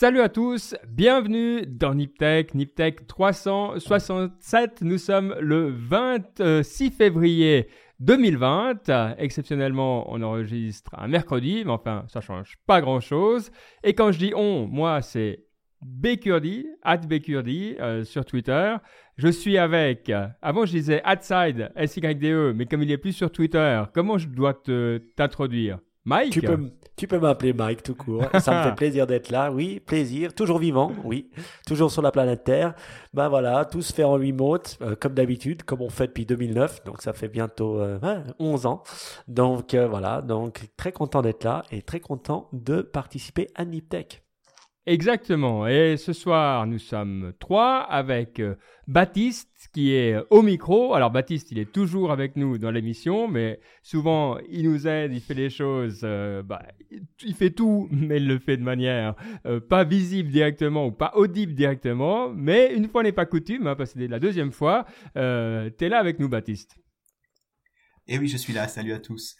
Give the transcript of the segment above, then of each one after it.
Salut à tous, bienvenue dans Niptech, Niptech 367. Nous sommes le 26 février 2020. Exceptionnellement, on enregistre un mercredi, mais enfin, ça change pas grand chose. Et quand je dis on, moi, c'est Bekurdi, at Bekurdi euh, sur Twitter. Je suis avec, avant je disais Adside, S-Y-D-E, mais comme il est plus sur Twitter, comment je dois t'introduire? Mike? Tu peux, tu peux m'appeler Mike tout court. Ça me fait plaisir d'être là. Oui, plaisir. Toujours vivant. Oui. Toujours sur la planète Terre. Ben voilà, tout se fait en remote, euh, comme d'habitude, comme on fait depuis 2009. Donc ça fait bientôt 11 euh, ans. Donc euh, voilà. Donc très content d'être là et très content de participer à Niptech. Exactement. Et ce soir, nous sommes trois avec euh, Baptiste qui est euh, au micro. Alors Baptiste, il est toujours avec nous dans l'émission, mais souvent il nous aide, il fait les choses, euh, bah, il fait tout, mais il le fait de manière pas visible directement ou pas audible directement. Mais une fois n'est pas coutume, hein, parce que c'est la deuxième fois, tu es là avec nous Baptiste. Eh oui, je suis là. Salut à tous.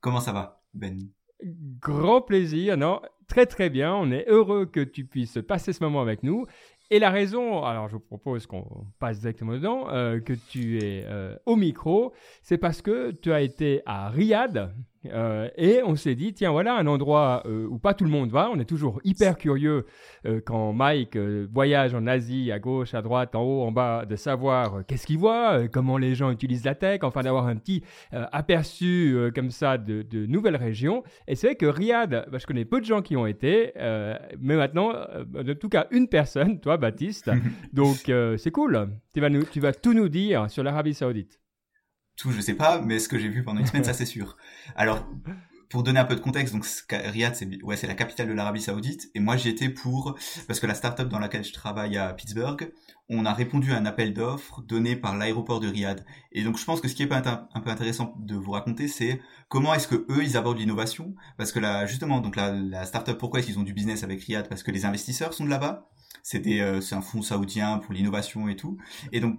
Comment ça va, Ben? Grand plaisir. Non, très très bien. On est heureux que tu puisses passer ce moment avec nous. Et la raison, alors je vous propose qu'on passe directement dedans, euh, que tu es euh, au micro, c'est parce que tu as été à Riyad euh, et on s'est dit, tiens, voilà un endroit euh, où pas tout le monde va. On est toujours hyper curieux euh, quand Mike voyage en Asie, à gauche, à droite, en haut, en bas, de savoir qu'est-ce qu'il voit, comment les gens utilisent la tech, enfin d'avoir un petit aperçu comme ça de, de, nouvelles régions. Et c'est vrai que Riyad, bah, je connais peu de gens qui ont été, mais maintenant, en tout cas, une personne, toi, Baptiste. Donc, c'est cool. Tu vas, nous, tu vas tout nous dire sur l'Arabie Saoudite tout, je sais pas, mais ce que j'ai vu pendant une semaine, ça c'est sûr. Alors, pour donner un peu de contexte, donc Riyad, c'est ouais, c'est la capitale de l'Arabie Saoudite, et moi j'y étais pour parce que la startup dans laquelle je travaille à Pittsburgh, on a répondu à un appel d'offres donné par l'aéroport de Riyad. Et donc je pense que ce qui est un, peu intéressant de vous raconter, c'est comment est-ce que eux ils abordent l'innovation, parce que là justement, donc la, la startup, pourquoi est-ce qu'ils ont du business avec Riyad? Parce que les investisseurs sont de là-bas. C'est euh, un fonds saoudien pour l'innovation et tout. Et donc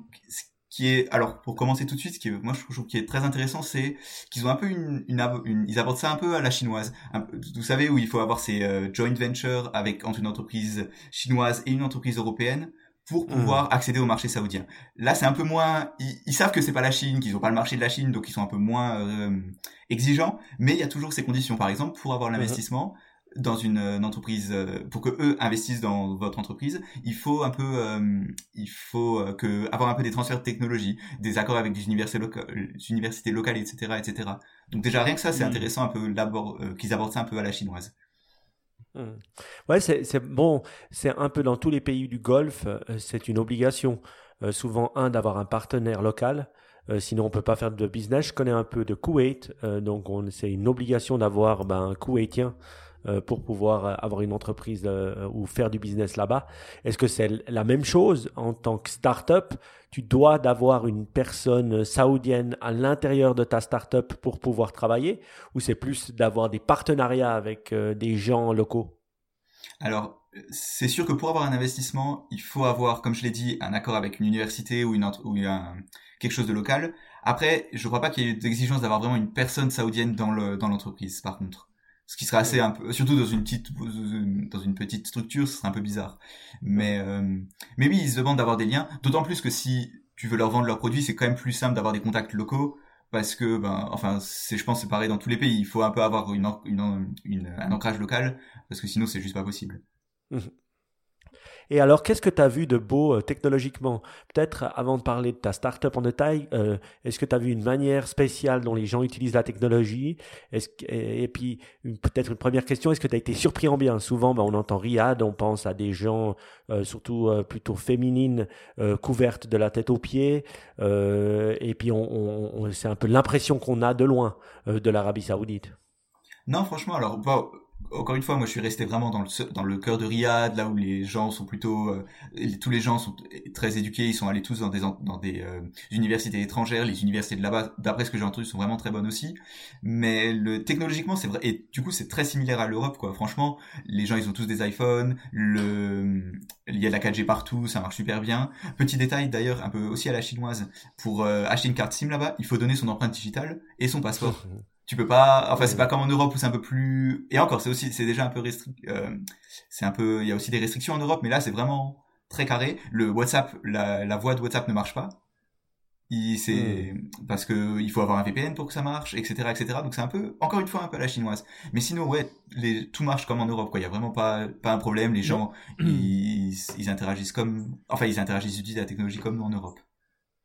qui est alors pour commencer tout de suite, ce qui est, moi je trouve qui est très intéressant, c'est qu'ils ont un peu une, une, ils abordent ça un peu à la chinoise. vous savez où il faut avoir ces euh, joint ventures avec entre une entreprise chinoise et une entreprise européenne pour mmh. pouvoir accéder au marché saoudien. Là, c'est un peu moins. Ils, savent que c'est pas la Chine, qu'ils ont pas le marché de la Chine, donc ils sont un peu moins euh, exigeants. Mais il y a toujours ces conditions. Par exemple, pour avoir mmh. Dans une, euh, une, euh, pour que eux investissent dans votre entreprise, il faut un peu, euh, il faut que avoir un peu des transferts de technologie, des accords avec des universités, locales, universités locales, etc., etc. Donc déjà rien que ça, c'est mm. intéressant un peu qu'ils abordent ça un peu à la chinoise. Mm. Ouais, c'est bon, c'est un peu dans tous les pays du Golfe, c'est une obligation. souvent un d'avoir un partenaire local. sinon, on peut pas faire de business. Je connais un peu de Koweït, donc c'est une obligation d'avoir ben, un Koweïtien pour pouvoir euh, avoir une entreprise euh, ou faire du business là-bas. Est-ce que c'est la même chose en tant que start-up? Tu dois d'avoir une personne saoudienne à l'intérieur de ta start-up pour pouvoir travailler? Ou c'est plus d'avoir des partenariats avec des gens locaux? Alors, c'est sûr que pour avoir un investissement, il faut avoir, comme je l'ai dit, un accord avec une université ou, une, ou quelque chose de local. Après, je ne crois pas qu'il y ait d'exigence d'avoir vraiment une personne saoudienne dans l'entreprise, par contre ce qui serait assez un peu surtout dans une petite dans une petite structure ce serait un peu bizarre. Mais euh, mais oui ils se demandent d'avoir des liens. D'autant plus que si tu veux leur vendre leurs produits c'est quand même plus simple d'avoir des contacts locaux parce que ben enfin c'est je pense c'est pareil dans tous les pays. Il faut un peu avoir une, une, une un ancrage local parce que sinon c'est juste pas possible. Mmh. Et alors, qu'est-ce que tu as vu de beau euh, technologiquement? Peut-être avant de parler de ta startup en détail, euh, est-ce que tu as vu une manière spéciale dont les gens utilisent la technologie? Et puis, peut-être une première question, est-ce que tu as été surpris en bien? Souvent, ben, on entend Riyad, on pense à des gens euh, surtout plutôt féminines, couvertes de la tête aux pieds, et puis c'est un peu l'impression qu'on a de loin de l'Arabie saoudite. Non, franchement, alors encore une fois, moi je suis resté vraiment dans le dans le cœur de Riyad, là où les gens sont plutôt euh, tous les gens sont très éduqués, ils sont allés tous dans des dans des euh, universités étrangères, les universités de là-bas, d'après ce que j'ai entendu, sont vraiment très bonnes aussi. Mais le technologiquement, c'est vrai et du coup, c'est très similaire à l'Europe quoi. Franchement, les gens ils ont tous des iPhones, le il y a de la 4G partout, ça marche super bien. Petit détail d'ailleurs, un peu aussi à la chinoise, pour euh, acheter une carte SIM là-bas, il faut donner son empreinte digitale et son passeport. tu peux pas enfin c'est pas comme en Europe où c'est un peu plus et encore c'est aussi c'est déjà un peu restrict euh, c'est un peu il y a aussi des restrictions en Europe mais là c'est vraiment très carré. Le WhatsApp la, la voix de WhatsApp ne marche pas. C'est hmm. parce que il faut avoir un VPN pour que ça marche etc etc donc c'est un peu encore une fois un peu la chinoise. Mais sinon ouais les, tout marche comme en Europe quoi. Il y a vraiment pas pas un problème. Les gens ils, ils interagissent comme enfin ils interagissent ils utilisent la technologie comme nous en Europe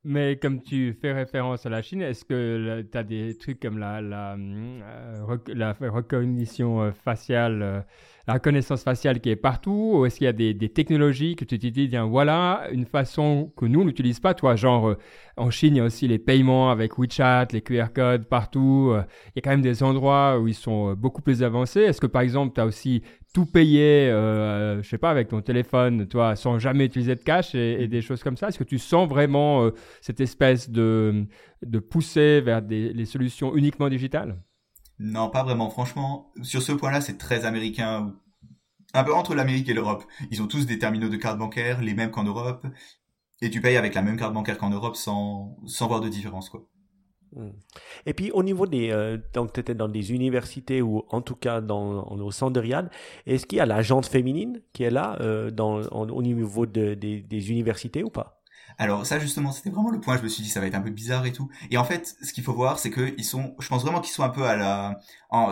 mais comme tu fais référence à la Chine, est-ce que tu as des trucs comme la, la, euh, la reconnaissance euh, faciale euh, la reconnaissance faciale qui est partout Ou est-ce qu'il y a des, technologies que tu te dis, voilà une façon que nous, n'utilise pas Toi, genre, euh, en Chine, il y a aussi les paiements avec WeChat, les QR codes partout. Euh, il y a quand même des endroits où ils sont euh, beaucoup plus avancés. Est-ce que, par exemple, tu as aussi tout payé, euh, je sais pas, avec ton téléphone, toi, sans jamais utiliser de cash et, des choses comme ça? Est-ce que tu sens vraiment cette espèce de, de poussée vers des, les solutions uniquement digitales? Non, pas vraiment. Franchement, sur ce point-là, c'est très américain. Un peu entre l'Amérique et l'Europe. Ils ont tous des terminaux de carte bancaire, les mêmes qu'en Europe. Et tu payes avec la même carte bancaire qu'en Europe sans, voir de différence, quoi. Hmm. Et puis au niveau des, euh, donc dans des universités ou en tout cas dans, au centre de Riyad, est-ce qu'il y a la jante féminine qui est là euh, dans, au niveau de, des, des universités ou pas? Alors ça justement, c'était vraiment le point. Je me suis dit ça va être un peu bizarre et tout. Et en fait, ce qu'il faut voir, c'est que ils sont, je pense vraiment qu'ils sont un peu à la,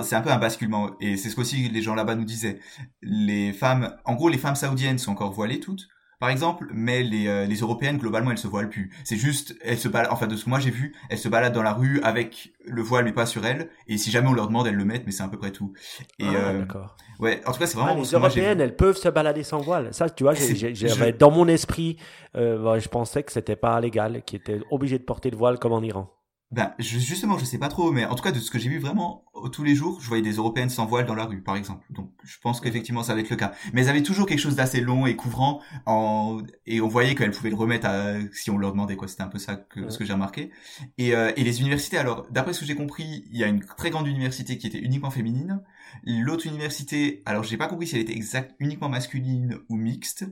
c'est un peu un basculement. Et c'est ce qu'aussi les gens là-bas nous disaient. Les femmes, en gros, les femmes saoudiennes sont encore voilées toutes par exemple, mais les, euh, les européennes globalement elles se voilent plus. C'est juste elles se baladent, enfin de ce que moi j'ai vu, elles se baladent dans la rue avec le voile mais pas sur elles. Et si jamais on leur demande, elles le mettent, mais c'est à peu près tout. Et ah, euh, d'accord. Ouais, en tout cas c'est vraiment. Ah, les européennes elles peuvent se balader sans voile. Ça, tu vois, j'avais dans mon esprit, euh, je pensais que c'était pas légal, qu'ils étaient obligés de porter le voile comme en Iran. Ben, justement, je sais pas trop, mais en tout cas, de ce que j'ai vu vraiment tous les jours, je voyais des Européennes sans voile dans la rue, par exemple. Donc, je pense qu'effectivement, ça va être le cas. Mais elles avaient toujours quelque chose d'assez long et couvrant, en... et on voyait qu'elles pouvaient le remettre à... si on leur demandait, quoi. C'était un peu ça que, ce que j'ai remarqué. Et, euh, et les universités, alors, d'après ce que j'ai compris, il y a une très grande université qui était uniquement féminine. L'autre université, alors, j'ai pas compris si elle était exact, uniquement masculine ou mixte,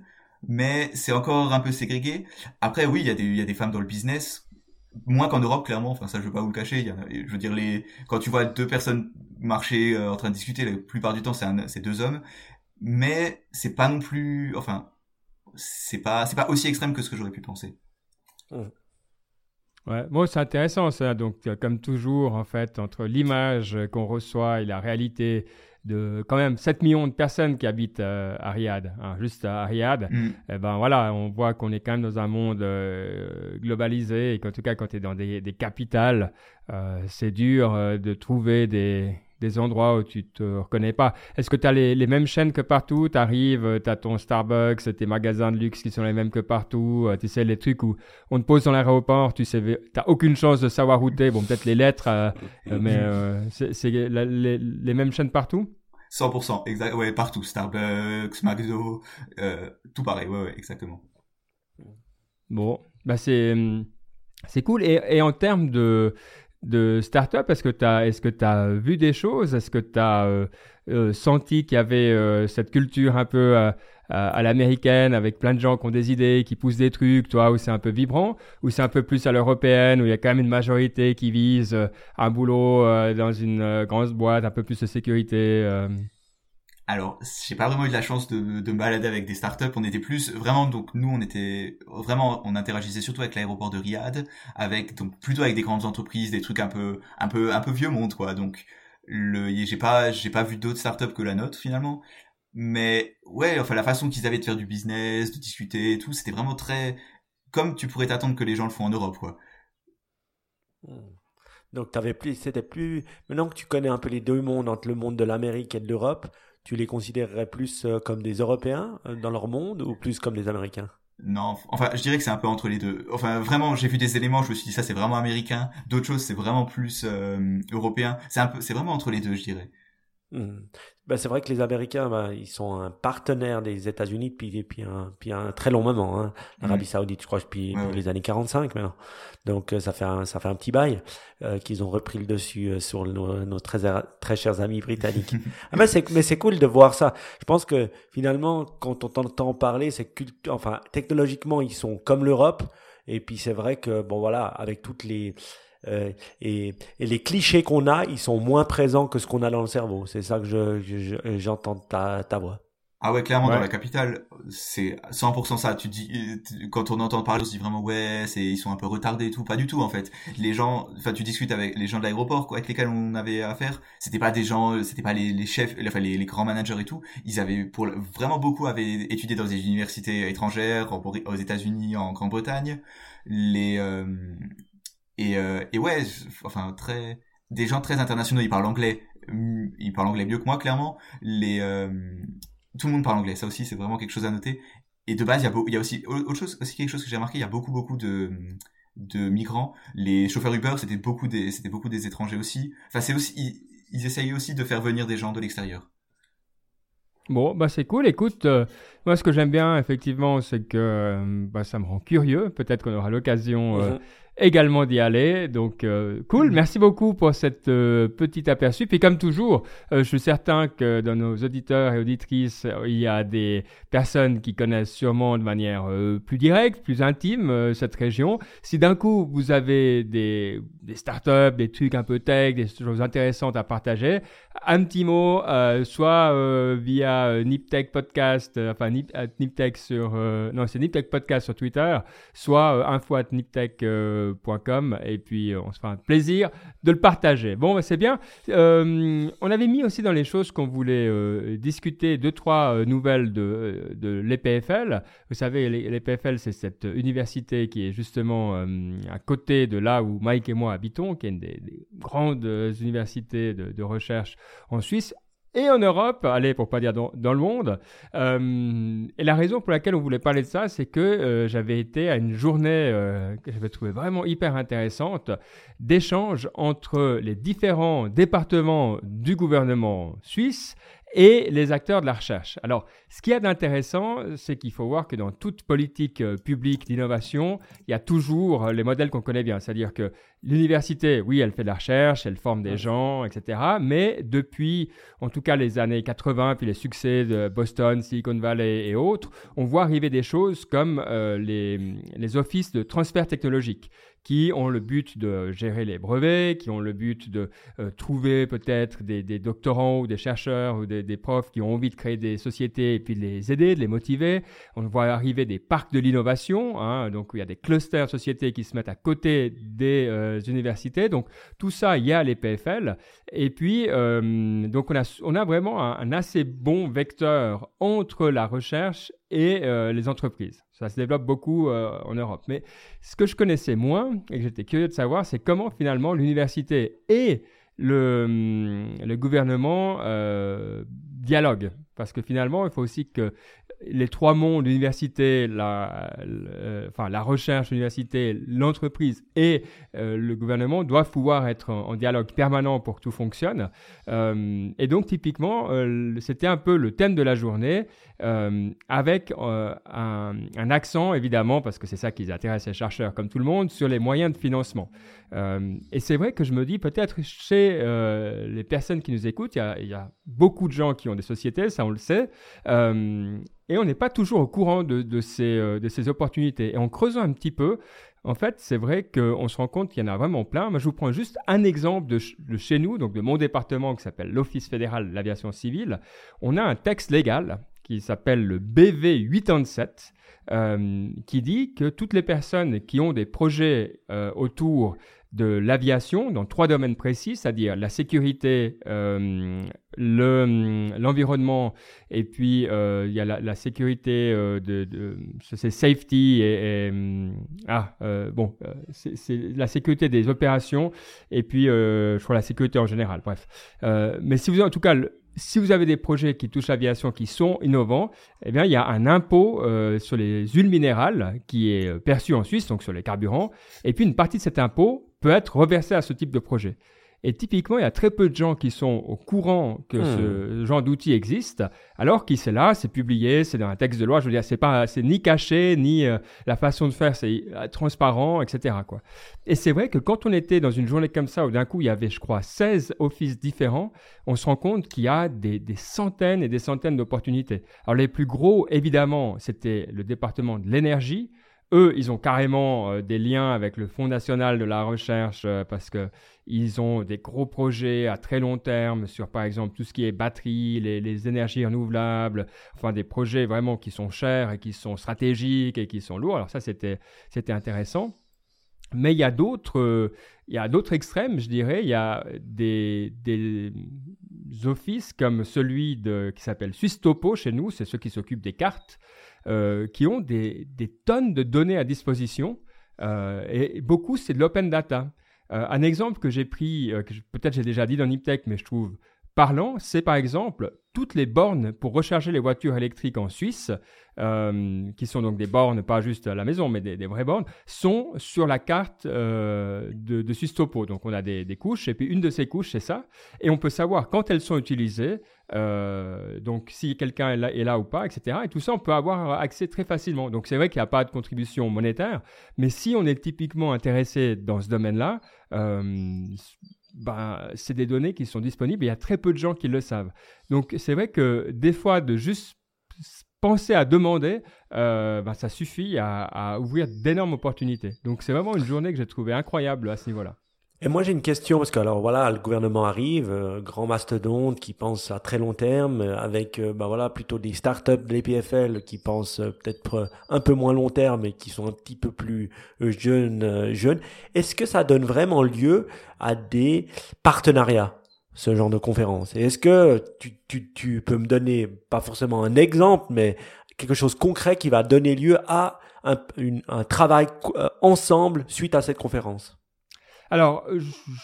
mais c'est encore un peu ségrégué. Après, oui, il y a des, il y a des femmes dans le business moins qu'en Europe clairement. Enfin ça je veux pas vous le cacher. Je veux dire les quand tu vois deux personnes marcher euh, en train de discuter la plupart du temps c'est c'est deux hommes. Mais c'est pas non plus enfin c'est pas c'est pas aussi extrême que ce que j'aurais pu penser. Ouais, bon, c'est intéressant ça. Donc, comme toujours, en fait, entre l'image qu'on reçoit et la réalité, de quand même 7 millions de personnes qui habitent euh, à Riyad, hein, juste à Riyad, mm. eh ben voilà, on voit qu'on est quand même dans un monde euh, globalisé et qu'en tout cas quand tu es dans des, des capitales, euh, c'est dur de trouver des, des endroits où tu te reconnais pas. Est-ce que tu as les, les, mêmes chaînes que partout? Tu arrives, tu as ton Starbucks, tes magasins de luxe qui sont les mêmes que partout, tu sais les trucs où on te pose dans l'aéroport, tu sais, t'as aucune chance de savoir où t'es, bon peut-être les lettres, mais c'est les, les mêmes chaînes partout? 100%, exact, ouais, partout, Starbucks, McDo, euh, tout pareil, ouais, ouais, exactement. Bon, bah c'est c'est cool. Et en termes de de startup, est-ce que tu as tu as vu des choses? Est-ce que tu as euh, euh, senti qu'il y avait euh, cette culture un peu à l'américaine avec plein de gens qui ont des idées, qui poussent des trucs, toi, où c'est un peu vibrant, ou c'est un peu plus à l'européenne, où il y a quand même une majorité qui vise un boulot dans une grande boîte, un peu plus de sécurité alors, j'ai pas vraiment eu de la chance de, de me balader avec des startups. On était plus vraiment donc nous on était vraiment on interagissait surtout avec l'aéroport de Riyad, avec donc plutôt avec des grandes entreprises, des trucs un peu un peu un peu vieux monde quoi. Donc le j'ai pas j'ai pas vu d'autres startups que la nôtre finalement. Mais ouais, enfin la façon qu'ils avaient de faire du business, de discuter et tout, c'était vraiment très comme tu pourrais t'attendre que les gens le font en Europe, quoi. Hmm. Donc t'avais plus, c'était plus. Maintenant que tu connais un peu les deux mondes entre le monde de l'Amérique et de l'Europe, tu les considérerais plus euh, comme des Européens euh, dans leur monde ou plus comme des Américains? Non, enfin, je dirais que c'est un peu entre les deux. Enfin, vraiment, j'ai vu des éléments, je me suis dit ça, c'est vraiment américain. D'autres choses, c'est vraiment plus euh, européen. C'est un peu, c'est vraiment entre les deux, je dirais. Ben, c'est vrai que les Américains, ben, ils sont un partenaire des États-Unis depuis, depuis, un, depuis un très long moment. Hein. L'Arabie mm. Saoudite, je crois, depuis, les années 45 maintenant. Donc euh, ça fait un, ça fait un petit bail euh, qu'ils ont repris le dessus euh, sur nos, nos, très, très chers amis britanniques. ah ben c'est, mais c'est cool de voir ça. Je pense que finalement, quand on entend parler, c'est enfin technologiquement ils sont comme l'Europe. Et puis c'est vrai que bon voilà, avec toutes les euh, et, et, les clichés qu'on a, ils sont moins présents que ce qu'on a dans le cerveau. C'est ça que je, j'entends ta, ta voix. Ah ouais, clairement, dans la capitale, c'est 100% ça. Tu dis, quand on entend parler, on se dit vraiment, ouais, c'est, ils sont un peu retardés et tout. Pas du tout, en fait. Les gens, enfin, tu discutes avec les gens de l'aéroport, quoi, avec lesquels on avait affaire. C'était pas des gens, c'était pas les, les chefs, enfin, les, les, grands managers et tout. Ils avaient, pour, vraiment beaucoup avaient étudié dans des universités étrangères, aux États-Unis, en Grande-Bretagne. Les, euh, et, euh, et ouais, enfin très des gens très internationaux, ils parlent anglais, mm, ils parlent anglais mieux que moi clairement. Les euh, tout le monde parle anglais, ça aussi c'est vraiment quelque chose à noter. Et de base, il y a, il y a aussi autre chose, aussi quelque chose que j'ai remarqué, il y a beaucoup beaucoup de de migrants. Les chauffeurs Uber, c'était beaucoup des c'était beaucoup des étrangers aussi. Enfin, c'est aussi ils, ils essayaient aussi de faire venir des gens de l'extérieur. Bon, bah c'est cool. Écoute, euh, moi ce que j'aime bien effectivement, c'est que bah, ça me rend curieux. Peut-être qu'on aura l'occasion mm-hmm également d'y aller. Donc, euh, cool. Mm. Merci beaucoup pour cette euh, petite aperçu. Puis, comme toujours, euh, je suis certain que dans nos auditeurs et auditrices, il y a des personnes qui connaissent sûrement de manière plus directe, plus intime cette région. Si d'un coup, vous avez des, des startups, des trucs un peu tech, des choses intéressantes à partager, un petit mot, soit via Niptech Podcast, enfin Nip, Niptech sur, non, c'est Niptech Podcast sur Twitter, soit info at Niptech et puis euh, on se fait un plaisir de le partager. Bon, bah, c'est bien. Euh, on avait mis aussi dans les choses qu'on voulait euh, discuter deux, trois nouvelles de, de l'EPFL. Vous savez, l'EPFL, c'est cette université qui est justement à côté de là où Mike et moi habitons, qui est une des, grandes universités de recherche en Suisse et en Europe, allez, pour pas dire dans, le monde. Euh, et la raison pour laquelle on voulait parler de ça, c'est que euh, j'avais été à une journée euh, que j'avais trouvé vraiment hyper intéressante d'échange entre les différents départements du gouvernement suisse et les acteurs de la recherche. Alors, ce qui est d'intéressant, c'est qu'il faut voir que dans toute politique euh, publique d'innovation, il y a toujours euh, les modèles qu'on connaît bien. C'est-à-dire que l'université, oui, elle fait de la recherche, elle forme des gens, etc. Mais depuis, en tout cas, les années 80, puis les succès de Boston, Silicon Valley et autres, on voit arriver des choses comme euh, les, les offices de transfert technologique qui ont le but de gérer les brevets, qui ont le but de euh, trouver peut-être des, doctorants ou des chercheurs ou des, profs qui ont envie de créer des sociétés et puis de les aider, de les motiver. On voit arriver des parcs de l'innovation, hein, donc il y a des clusters sociétés qui se mettent à côté des euh, universités. Donc tout ça, il y a les PFL. Et puis, euh, donc on a, on a vraiment un, assez bon vecteur entre la recherche et les entreprises. Ça se développe beaucoup euh, en Europe. Mais ce que je connaissais moins et que j'étais curieux de savoir, c'est comment finalement l'université et le, hum, gouvernement euh, dialoguent. Parce que finalement, il faut aussi que les trois mondes, l'université, la, recherche, l'université, l'entreprise et euh, le gouvernement doivent pouvoir être en, dialogue permanent pour que tout fonctionne. Euh, et donc, typiquement, euh, c'était un peu le thème de la journée, avec un, un, accent, évidemment, parce que c'est ça qui intéresse les chercheurs, comme tout le monde, sur les moyens de financement. et c'est vrai que je me dis, peut-être chez les personnes qui nous écoutent, il y, a beaucoup de gens qui ont des sociétés, ça on le sait. Et on n'est pas toujours au courant de, ces, euh, de opportunités. Et en creusant un petit peu, en fait, c'est vrai qu'on se rend compte qu'il y en a vraiment plein. Mais je vous prends juste un exemple de, chez nous, donc de mon département qui s'appelle l'Office fédéral de l'aviation civile. On a un texte légal qui s'appelle le BV87, euh, qui dit que toutes les personnes qui ont des projets euh, autour de l'aviation dans trois domaines précis, c'est-à-dire la sécurité, euh, l'environnement et puis il y a la, sécurité de, c'est safety et, ah bon c'est la sécurité des opérations et puis je crois la sécurité en général bref. Mais si vous en tout cas si vous avez des projets qui touchent l'aviation qui sont innovants, eh bien, il y a un impôt sur les huiles minérales qui est perçu en Suisse, donc sur les carburants. Et puis, une partie de cet impôt peut être reversé à ce type de projet. Et typiquement, il y a très peu de gens qui sont au courant que ce genre d'outil existe, alors qu'il c'est là, c'est publié, c'est dans un texte de loi. Je veux dire, c'est pas, c'est ni caché, ni euh, la façon de faire, c'est euh, transparent, etc. Quoi. Et c'est vrai que quand on était dans une journée comme ça, où d'un coup il y avait, je crois, 16 offices différents, on se rend compte qu'il y a des, des centaines et des centaines d'opportunités. Alors les plus gros, évidemment, c'était le département de l'énergie eux, ils ont carrément euh, des liens avec le Fonds national de la recherche euh, parce que ils ont des gros projets à très long terme sur, par exemple, tout ce qui est batterie, les, énergies renouvelables, enfin des projets vraiment qui sont chers et qui sont stratégiques et qui sont lourds. Alors ça, c'était intéressant. Mais il y a d'autres, il y a d'autres extrêmes, je dirais. Il y a des, des offices comme celui de, qui s'appelle Suisse Topo chez nous, c'est ceux qui s'occupent des cartes. Euh, qui ont des, tonnes de données à disposition. Euh, et, beaucoup, c'est de l'open data. Euh, un exemple que j'ai pris, peut-être j'ai déjà dit dans Niptech, mais je trouve parlant, c'est par exemple toutes les bornes pour recharger les voitures électriques en Suisse, qui sont donc des bornes, pas juste à la maison, mais des, vraies bornes, sont sur la carte de, de Suisse Topo. Donc on a des, couches, et puis une de ces couches, c'est ça. Et on peut savoir quand elles sont utilisées, euh, donc si quelqu'un est là, ou pas, etc. Et tout ça, on peut avoir accès très facilement. Donc c'est vrai qu'il n'y a pas de contribution monétaire, mais si on est typiquement intéressé dans ce domaine-là, ben, c'est des données qui sont disponibles il y a très peu de gens qui le savent. Donc c'est vrai que des fois, de juste penser à demander, euh, ben, ça suffit à, à ouvrir d'énormes opportunités. Donc c'est vraiment une journée que j'ai trouvée incroyable à ce niveau-là. Et moi j'ai une question parce que alors voilà le gouvernement arrive, euh, grand mastodonte qui pense à très long terme euh, avec euh, bah voilà plutôt des startups de l'EPFL qui pensent peut-être un peu moins long terme et qui sont un petit peu plus jeunes jeunes. Est-ce que ça donne vraiment lieu à des partenariats ce genre de conférence Et est-ce que tu, tu, tu peux me donner pas forcément un exemple mais quelque chose de concret qui va donner lieu à un, un travail ensemble suite à cette conférence? Alors,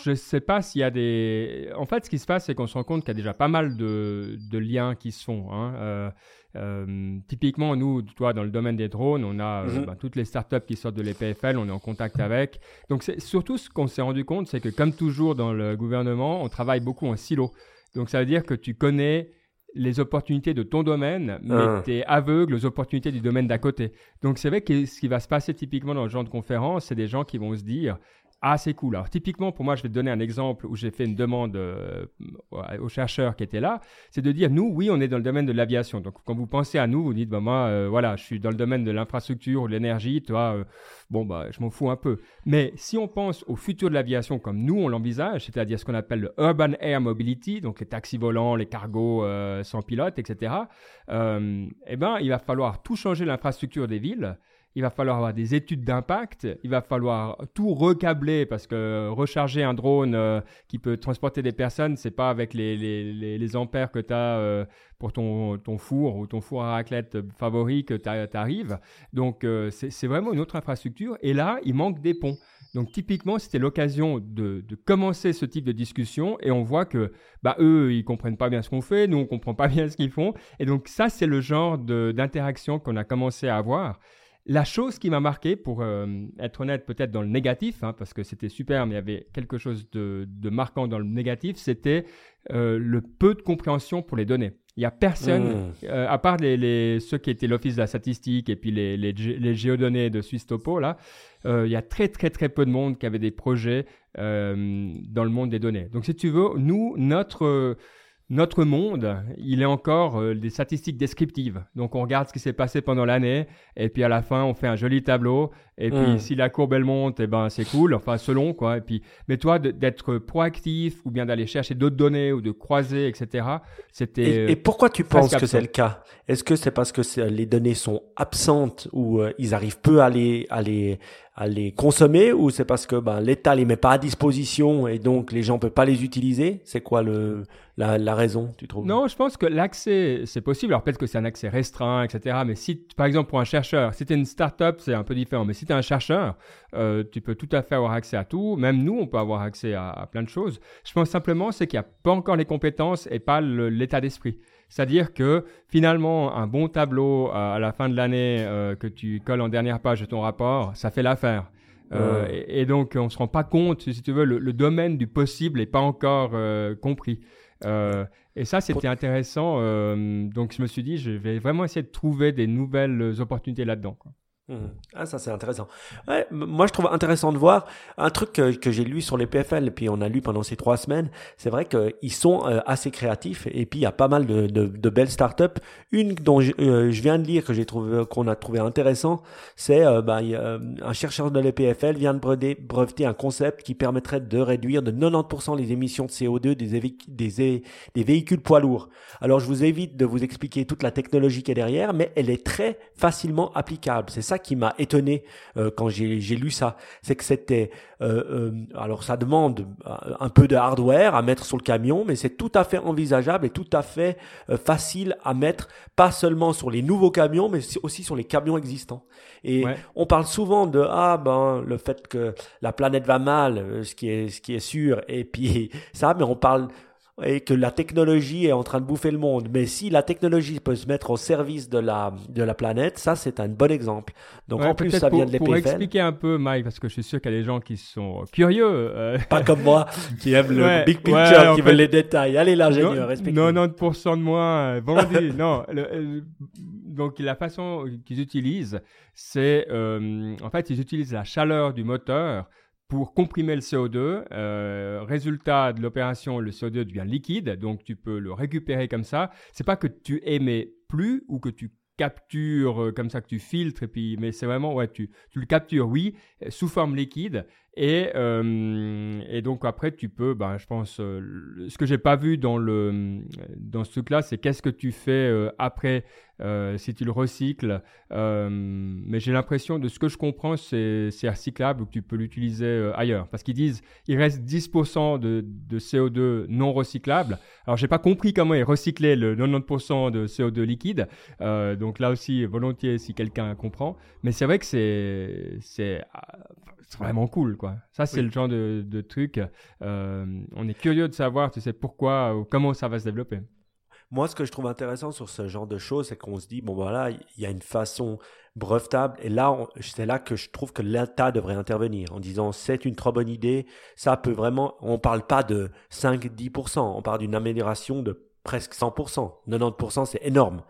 je ne sais pas s'il y a des. En fait, ce qui se passe, c'est qu'on se rend compte qu'il y a déjà pas mal de, liens qui se font. Hein. Euh, euh, typiquement, nous, toi, dans le domaine des drones, on a euh, mhm. bah, toutes les startups qui sortent de l'EPFL, on est en contact avec. Donc, c'est surtout ce qu'on s'est rendu compte, c'est que comme toujours dans le gouvernement, on travaille beaucoup en silo. Donc, ça veut dire que tu connais les opportunités de ton domaine, mais ah. tu es aveugle aux opportunités du domaine d'à côté. Donc c'est vrai que ce qui va se passer typiquement dans le genre de conférence, c'est des gens qui vont se dire, ah, c'est cool. Alors, typiquement, pour moi, je vais te donner un exemple où j'ai fait une demande euh, aux chercheurs qui étaient là. C'est de dire, nous, oui, on est dans le domaine de l'aviation. Donc, quand vous pensez à nous, vous dites, bah, moi, euh, voilà, je suis dans le domaine de l'infrastructure ou de l'énergie, toi, euh, bon, bah, je m'en fous un peu. Mais si on pense au futur de l'aviation comme nous, on l'envisage, c'est-à-dire ce qu'on appelle le Urban Air Mobility, donc les taxis volants, les cargos sans pilote, etc., eh ben, il va falloir tout changer l'infrastructure des villes il va falloir avoir des études d'impact, il va falloir tout recabler parce que recharger un drone euh, qui peut transporter des personnes, c'est pas avec les, ampères que tu as euh, pour ton, four ou ton four à raclette favori que tu arrives. Donc euh, c'est vraiment une autre infrastructure et là, il manque des ponts. Donc typiquement, c'était l'occasion de, de, commencer ce type de discussion et on voit que bah, eux, ils comprennent pas bien ce qu'on fait, nous, on comprend pas bien ce qu'ils font. Et donc ça, c'est le genre d'interaction qu'on a commencé à avoir. La chose qui m'a marqué, pour euh, être honnête, peut-être dans le négatif, hein, parce que c'était super, mais il y avait quelque chose de, marquant dans le négatif, c'était euh, le peu de compréhension pour les données. Il n'y a personne, mmh. euh, à part les, ceux qui étaient l'Office de la statistique et puis les, les, géodonnées de Suisse Topo, là, il y a très très très peu de monde qui avait des projets dans le monde des données. Donc si tu veux, nous, notre notre monde, il est encore euh, des statistiques descriptives. Donc on regarde ce qui s'est passé pendant l'année et puis à la fin on fait un joli tableau et puis hmm. si la courbe elle monte, et eh ben c'est cool, enfin selon quoi. Et puis mais toi d'être proactif ou bien d'aller chercher d'autres données ou de croiser etc. C'était. Et, pourquoi tu penses que c'est le cas? Est-ce que c'est parce que les données sont absentes ou euh, ils arrivent peu à les à les à les consommer ou c'est parce que ben, l'État les met pas à disposition et donc les gens peuvent pas les utiliser? C'est quoi le, la, la, raison, tu trouves? Non, je pense que l'accès, c'est possible. Alors peut-être que c'est un accès restreint, etc. Mais si, par exemple, pour un chercheur, si tu es une start-up, c'est un peu différent. Mais si tu es un chercheur, euh, tu peux tout à fait avoir accès à tout. Même nous, on peut avoir accès à, à plein de choses. Je pense simplement, c'est qu'il n'y a pas encore les compétences et pas l'état d'esprit. C'est-à-dire que finalement, un bon tableau à la fin de l'année euh, que tu colles en dernière page de ton rapport, ça fait l'affaire. Euh, et, donc, on se rend pas compte, si tu veux, le, domaine du possible n'est pas encore euh, compris. Euh, et ça, c'était intéressant. donc, je me suis dit, je vais vraiment essayer de trouver des nouvelles opportunités là-dedans. Mmh. Ah, ça c'est intéressant. Ouais, moi je trouve intéressant de voir un truc que, j'ai lu sur les PFL puis on a lu pendant ces trois semaines. C'est vrai qu'ils sont euh, assez créatifs et puis il y a pas mal de, belles startups. Une dont je, euh, je, viens de lire que j'ai trouvé qu'on a trouvé intéressant, c'est euh, bah, un chercheur de l'EPFL vient de breveter un concept qui permettrait de réduire de 90% les émissions de CO2 des, des, des véhicules poids lourds. Alors je vous évite de vous expliquer toute la technologie qui est derrière, mais elle est très facilement applicable. C'est ça qui m'a étonné euh, quand j'ai lu ça. C'est que c'était, euh, euh, alors ça demande un peu de hardware à mettre sur le camion, mais c'est tout à fait envisageable et tout à fait facile à mettre, pas seulement sur les nouveaux camions, mais aussi sur les camions existants. Et on parle souvent de ah ben le fait que la planète va mal, ce qui est ce qui est sûr, et puis ça, mais on parle et que la technologie est en train de bouffer le monde. Mais si la technologie peut se mettre au service de la, de la planète, ça c'est un bon exemple. Donc en plus ça vient de l'EPFL. Pour expliquer un peu Mike, parce que je suis sûr qu'il y a des gens qui sont curieux. Euh. Pas comme moi, qui aiment le big picture, qui veulent les détails. Allez l'ingénieur, explique 90% de moi, vendez. non, donc la façon qu'ils utilisent, c'est euh, en fait ils utilisent la chaleur du moteur pour comprimer le CO2. Euh, résultat de l'opération, le CO2 devient liquide, donc tu peux le récupérer comme ça. C'est pas que tu émets plus ou que tu captures euh, comme ça que tu filtres et puis mais c'est vraiment ouais tu, tu le captures oui sous forme liquide et, euh, et donc après, tu peux, ben, je pense, euh, ce que j'ai pas vu dans, le, dans ce truc-là, c'est qu'est-ce que tu fais euh, après si tu le recycles. mais j'ai l'impression, de ce que je comprends, c'est, recyclable ou que tu peux l'utiliser ailleurs. Parce qu'ils disent, il reste 10% de, de, CO2 non recyclable. Alors, j'ai pas compris comment ils recyclaient le 90% de CO2 liquide. donc là aussi, volontiers si quelqu'un comprend. Mais c'est vrai que c'est, c'est vraiment cool, quoi. Ça, c'est le genre de, de truc. Euh, on est curieux de savoir, tu sais, pourquoi ou comment ça va se développer. Moi, ce que je trouve intéressant sur ce genre de choses, c'est qu'on se dit, bon, voilà, il y a une façon brevetable. Et là, c'est là que je trouve que l'État devrait intervenir en disant, c'est une trop bonne idée. Ça peut vraiment, on parle pas de 5-10%, on parle d'une amélioration de presque 100%. 90%, c'est énorme.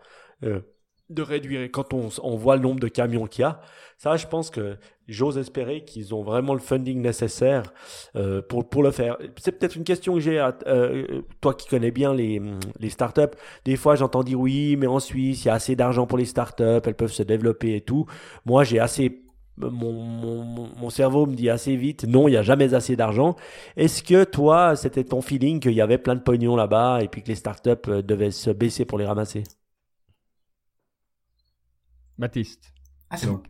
Euh, de réduire. Quand on, on, voit le nombre de camions qu'il y a, ça, je pense que j'ose espérer qu'ils ont vraiment le funding nécessaire euh, pour, pour le faire. C'est peut-être une question que j'ai à euh, toi qui connais bien les, les startups. Des fois, j'entends dire oui, mais en Suisse, il y a assez d'argent pour les startups, elles peuvent se développer et tout. Moi, j'ai assez mon, mon, mon, cerveau me dit assez vite, non, il n'y a jamais assez d'argent. Est-ce que toi, c'était ton feeling qu'il y avait plein de pognon là-bas et puis que les startups euh, devaient se baisser pour les ramasser? Baptiste. Ah, c'est bon.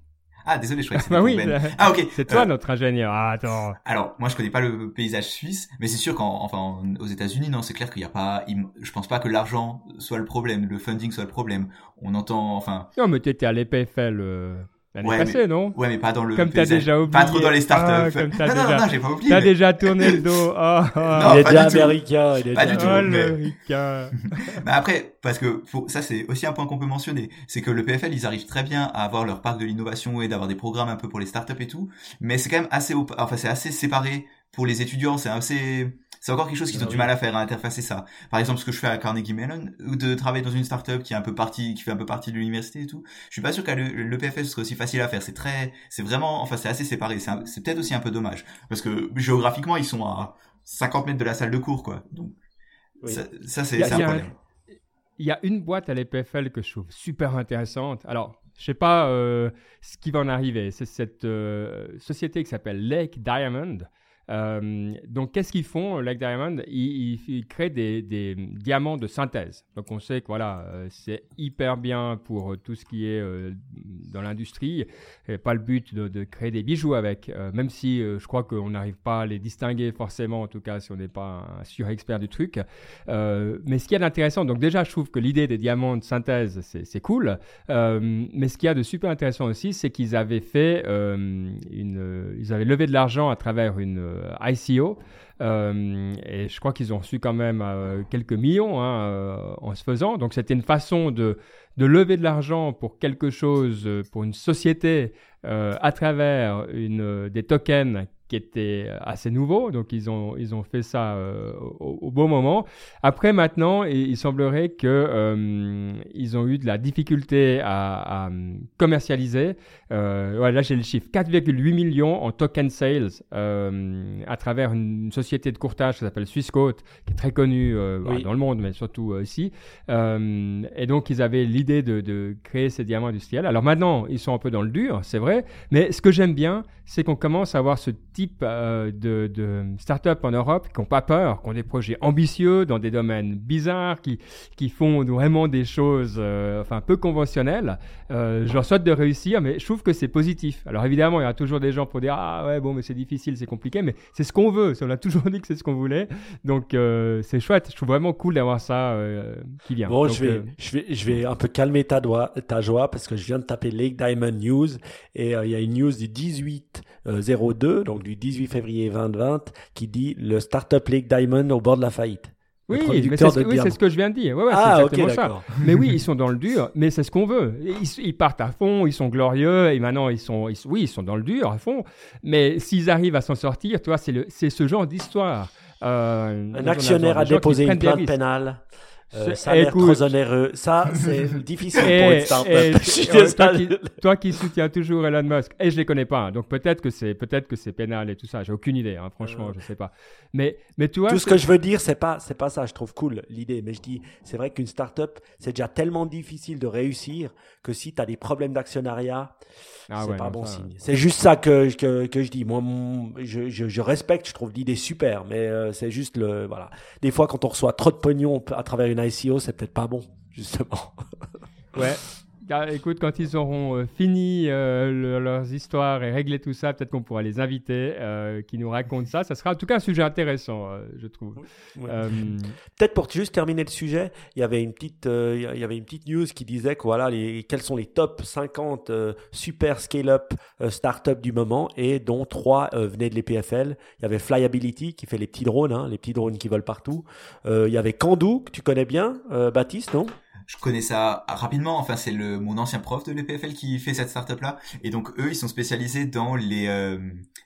Ah, désolé, je croyais que bah oui, Ah, ok. C'est toi euh, notre ingénieur. Ah, attends. Alors, moi, je connais pas le paysage suisse, mais c'est sûr qu'en, enfin, aux États-Unis, non, c'est clair qu'il n'y a pas, je pense pas que l'argent soit le problème, le funding soit le problème. On entend, enfin. Non, mais t'étais à l'EPFL, euh, L'année ouais, passée, non Ouais, mais pas dans le. Comme t'as déjà oublié. Pas trop dans les startups. Ah, non, déjà... non, non, j'ai pas oublié. T'as déjà tourné le dos. Oh, oh. Non, il est déjà américain. Il est pas du tout. Américain. mais après, parce que faut, ça, c'est aussi un point qu'on peut mentionner, c'est que le PFL, ils arrivent très bien à avoir leur parc de l'innovation et d'avoir des programmes un peu pour les startups et tout, mais c'est quand même assez, enfin, c'est assez séparé pour les étudiants. C'est assez c'est encore quelque chose qu'ils ont ah du mal à faire à interfacer ça. Par exemple, ce que je fais à Carnegie Mellon, ou de travailler dans une startup qui est un peu partie, qui fait un peu partie de l'université et tout. Je suis pas sûr que le, PFL serait aussi facile à faire. C'est très, c'est vraiment, enfin, c'est assez séparé. C'est peut-être aussi un peu dommage parce que géographiquement, ils sont à 50 mètres de la salle de cours, quoi. Donc, ça, c'est un problème. Il y a une boîte à l'EPFL que je trouve super intéressante. Alors, je sais pas euh, ce qui va en arriver. C'est cette euh, société qui s'appelle Lake Diamond. Euh, donc, qu'est-ce qu'ils font, Lake Diamond ils, créent des, des, diamants de synthèse. Donc, on sait que voilà, euh, c'est hyper bien pour euh, tout ce qui est dans l'industrie. Pas le but de, de, créer des bijoux avec, même si je crois qu'on n'arrive pas à les distinguer forcément, en tout cas si on n'est pas un sur-expert du truc. mais ce qu'il y a d'intéressant, donc déjà, je trouve que l'idée des diamants de synthèse, c'est cool. mais ce qu'il y a de super intéressant aussi, c'est qu'ils avaient fait une, ils avaient levé de l'argent à travers une ICO. et je crois qu'ils ont reçu quand même quelques millions hein, en se faisant. Donc c'était une façon de, de lever de l'argent pour quelque chose, pour une société à travers une, des tokens qui était assez nouveau, donc ils ont, ils ont fait ça euh, au, bon moment. Après, maintenant, il, semblerait que euh, ils ont eu de la difficulté à, commercialiser. Euh, là, j'ai le chiffre 4,8 millions en token sales à travers une société de courtage qui s'appelle Swissquote, qui est très connue dans le monde, mais surtout ici. et donc, ils avaient l'idée de, de créer ces diamants industriels. Alors maintenant, ils sont un peu dans le dur, c'est vrai, mais ce que j'aime bien, c'est qu'on commence à avoir ce type euh, de, de start-up en Europe qui n'ont pas peur, qui ont des projets ambitieux dans des domaines bizarres, qui, qui font vraiment des choses euh, enfin, peu conventionnelles. Euh, je leur souhaite de réussir, mais je trouve que c'est positif. Alors évidemment, il y a toujours des gens pour dire Ah ouais, bon, mais c'est difficile, c'est compliqué, mais c'est ce qu'on veut. On a toujours dit que c'est ce qu'on voulait. Donc c'est chouette. Je trouve vraiment cool d'avoir ça qui vient. Bon, je, vais, je, vais, je vais un peu calmer ta, ta joie parce que je viens de taper Lake Diamond News et il y a une news du 18 02, donc du 18 février 2020, qui dit le Startup League Diamond au bord de la faillite. Oui, c'est ce, ce, que je viens de dire. Ouais, ouais, ah, ok, ça. Mais oui, ils sont dans le dur, mais c'est ce qu'on veut. Ils, partent à fond, ils sont glorieux, et maintenant ils sont, oui, ils sont dans le dur à fond. Mais s'ils arrivent à s'en sortir, toi, c'est ce genre d'histoire. Euh, un actionnaire a déposé une plainte pénale. Euh, ça a l'air trop onéreux. Ça, c'est difficile pour une startup. toi, qui, soutiens toujours Elon Musk, et je les connais pas, hein, donc peut-être que c'est peut-être que c'est pénal et tout ça. J'ai aucune idée, hein, franchement, je sais pas. Mais mais tu vois, tout ce que je veux dire, c'est pas c'est pas ça. Je trouve cool l'idée, mais je dis c'est vrai qu'une startup, c'est déjà tellement difficile de réussir que si tu as des problèmes d'actionnariat, ah c'est pas bon signe. C'est juste ça que, que, que je dis. Moi, je, je, je, respecte, je trouve l'idée super, mais euh, c'est juste le voilà. Des fois, quand on reçoit trop de pognon à travers une ICO, c'est peut-être pas bon, justement. ouais. Ah, écoute, quand ils auront euh, fini euh, leurs histoires et réglé tout ça, peut-être qu'on pourra les inviter, euh, qui nous racontent ça. Ça sera en tout cas un sujet intéressant, je trouve. Peut-être pour juste terminer le sujet, il y avait une petite, il y avait une petite news qui disait que voilà, les, quels sont les top 50 super scale-up start-up du moment et dont trois venaient de l'EPFL. Il y avait Flyability qui fait les petits drones, hein, les petits drones qui volent partout. il y avait Kandou que tu connais bien, Baptiste, non? Je connais ça rapidement. Enfin, c'est le mon ancien prof de l'EPFL qui fait cette startup là. Et donc eux, ils sont spécialisés dans les euh,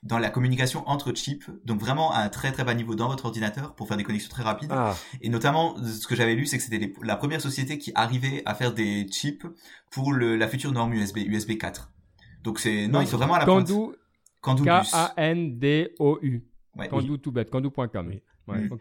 dans la communication entre chips. Donc vraiment à un très très bas niveau dans votre ordinateur pour faire des connexions très rapides. Ah. Et notamment, ce que j'avais lu, c'est que c'était la première société qui arrivait à faire des chips pour le, la future norme USB, USB 4. Donc c'est non, ils sont vraiment à la pointe. K-A-N-D-O-U. Ouais, Kandu tout bête, kandu.com. Mm.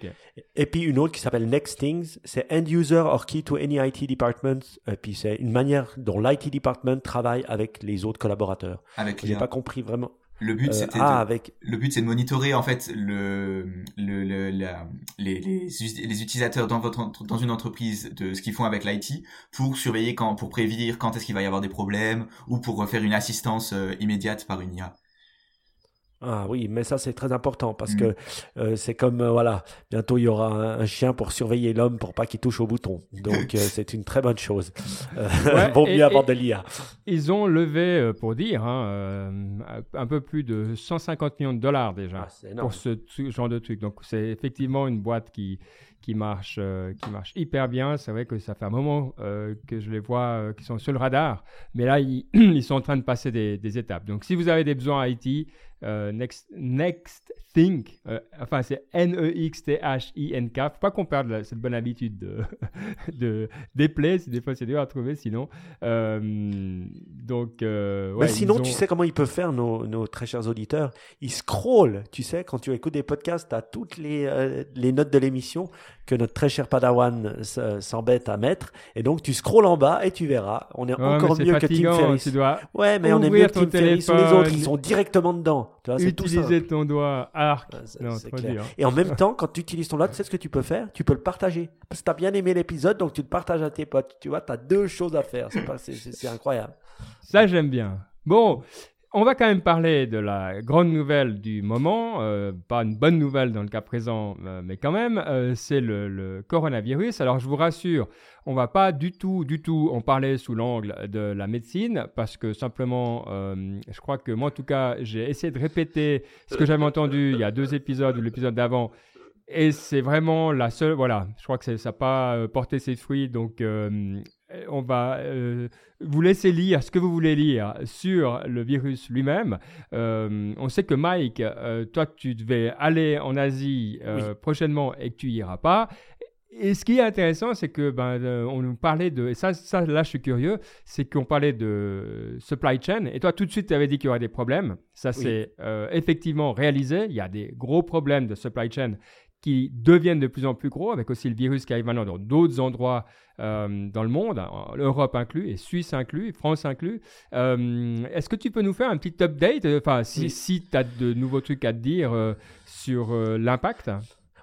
Et puis une autre qui s'appelle Next Things, c'est End User or Key to Any IT Department. Et puis c'est une manière dont l'IT Department travaille avec les autres collaborateurs. Avec J'ai pas compris vraiment. Le but, euh, c'était ah, avec... le but, c'est de monitorer en fait le, le, le la, les, les, les, utilisateurs dans votre dans une entreprise de ce qu'ils font avec l'IT pour surveiller quand, pour prévenir quand est-ce qu'il va y avoir des problèmes ou pour faire une assistance euh, immédiate par une IA. Ah oui, mais ça c'est très important parce mm. que euh, c'est comme euh, voilà, bientôt il y aura un, chien pour surveiller l'homme pour pas qu'il touche au bouton. Donc euh, c'est une très bonne chose. Ouais, Vaut mieux avoir de l'IA. Ils ont levé, pour dire, hein, un peu plus de 150 millions de dollars déjà ah, pour ce genre de truc. Donc c'est effectivement une boîte qui qui marche, qui marche hyper bien. C'est vrai que ça fait un moment que je les vois qui sont sur le radar, mais là ils, ils sont en train de passer des, des étapes. Donc si vous avez des besoins IT, euh, next, next Think, euh, enfin c'est N-E-X-T-H-I-N-K. Faut pas qu'on perde cette bonne habitude de, de déplacer, des fois c'est dur à trouver sinon. Euh, donc, ouais, sinon, tu sais comment ils peuvent faire, nos, nos, très chers auditeurs? Ils scrollent, tu sais, quand tu écoutes des podcasts, tu as toutes les, les notes de l'émission que notre très cher Padawan s'embête à mettre. Et donc, tu scrolles en bas et tu verras. On est encore mieux que Tim Ferriss. ouais, mais on est mieux que Tim Ferriss ou les autres. Ils sont directement dedans. Tu vois, Utiliser ton doigt, arc. Et en même temps, quand tu utilises ton doigt, tu sais ce que tu peux faire? Tu peux le partager. Parce que tu as bien aimé l'épisode, donc tu le partages à tes potes. Tu vois, tu as deux choses à faire. C'est incroyable. Ça, j'aime bien. Bon, On va quand même parler de la grande nouvelle du moment, euh, pas une bonne nouvelle dans le cas présent, euh, mais quand même, euh, c'est le, coronavirus. Alors je vous rassure, on va pas du tout, du tout en parler sous l'angle de la médecine, parce que simplement, je crois que moi en tout cas, j'ai essayé de répéter ce que j'avais entendu il y a deux épisodes ou l'épisode d'avant, et c'est vraiment la seule, voilà, je crois que ça n'a pas porté ses fruits, donc on va euh, vous laisser lire ce que vous voulez lire sur le virus lui-même. Euh, on sait que Mike, toi, tu devais aller en Asie prochainement et que tu iras pas. Et ce qui est intéressant, c'est que ben, on nous parlait de, et ça, ça là je suis curieux, c'est qu'on parlait de supply chain, et toi tout de suite tu avais dit qu'il y aurait des problèmes. Ça c'est effectivement réalisé, il y a des gros problèmes de supply chain qui deviennent de plus en plus gros, avec aussi le virus qui arrive maintenant dans d'autres endroits euh, dans le monde, Europe inclus, et Suisse inclus, France inclus. Euh, est-ce que tu peux nous faire un petit update, euh, enfin, si, si tu as de nouveaux trucs à te dire sur l'impact?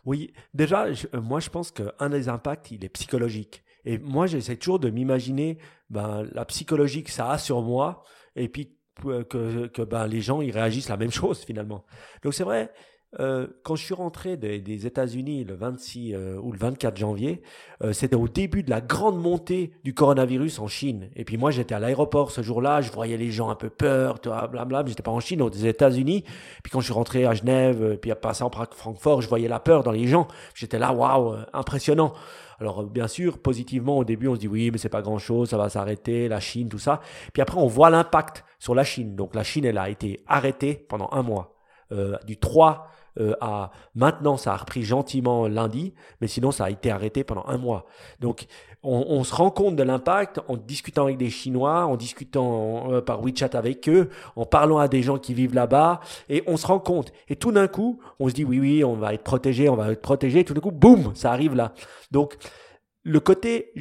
Oui, déjà, moi je pense qu'un des impacts, il est psychologique. Et moi, j'essaie toujours de m'imaginer ben, la psychologie que ça a sur moi, et puis que, que ben, les gens ils réagissent la même chose finalement. Donc c'est vrai, euh, quand je suis rentré des, États-Unis le 26 euh, ou le 24 janvier, euh, c'était au début de la grande montée du coronavirus en Chine. Et puis moi, j'étais à l'aéroport ce jour-là, je voyais les gens un peu peur, blablabla. J'étais pas en Chine, aux États-Unis. Puis quand je suis rentré à Genève, puis à passer en Francfort, je voyais la peur dans les gens. J'étais là, waouh, impressionnant. Alors bien sûr, positivement au début, on se dit oui, mais c'est pas grand-chose, ça va s'arrêter, la Chine, tout ça. Puis après, on voit l'impact sur la Chine. Donc la Chine, elle a été arrêtée pendant un mois. du 3 euh, à maintenant ça a repris gentiment lundi, mais sinon ça a été arrêté pendant un mois. Donc on, se rend compte de l'impact en discutant avec des Chinois, en discutant euh, par WeChat avec eux, en parlant à des gens qui vivent là-bas, et on se rend compte. Et tout d'un coup, on se dit oui oui, on va être protégé, on va être protégé. Tout d'un coup, boum, ça arrive là. Donc le côté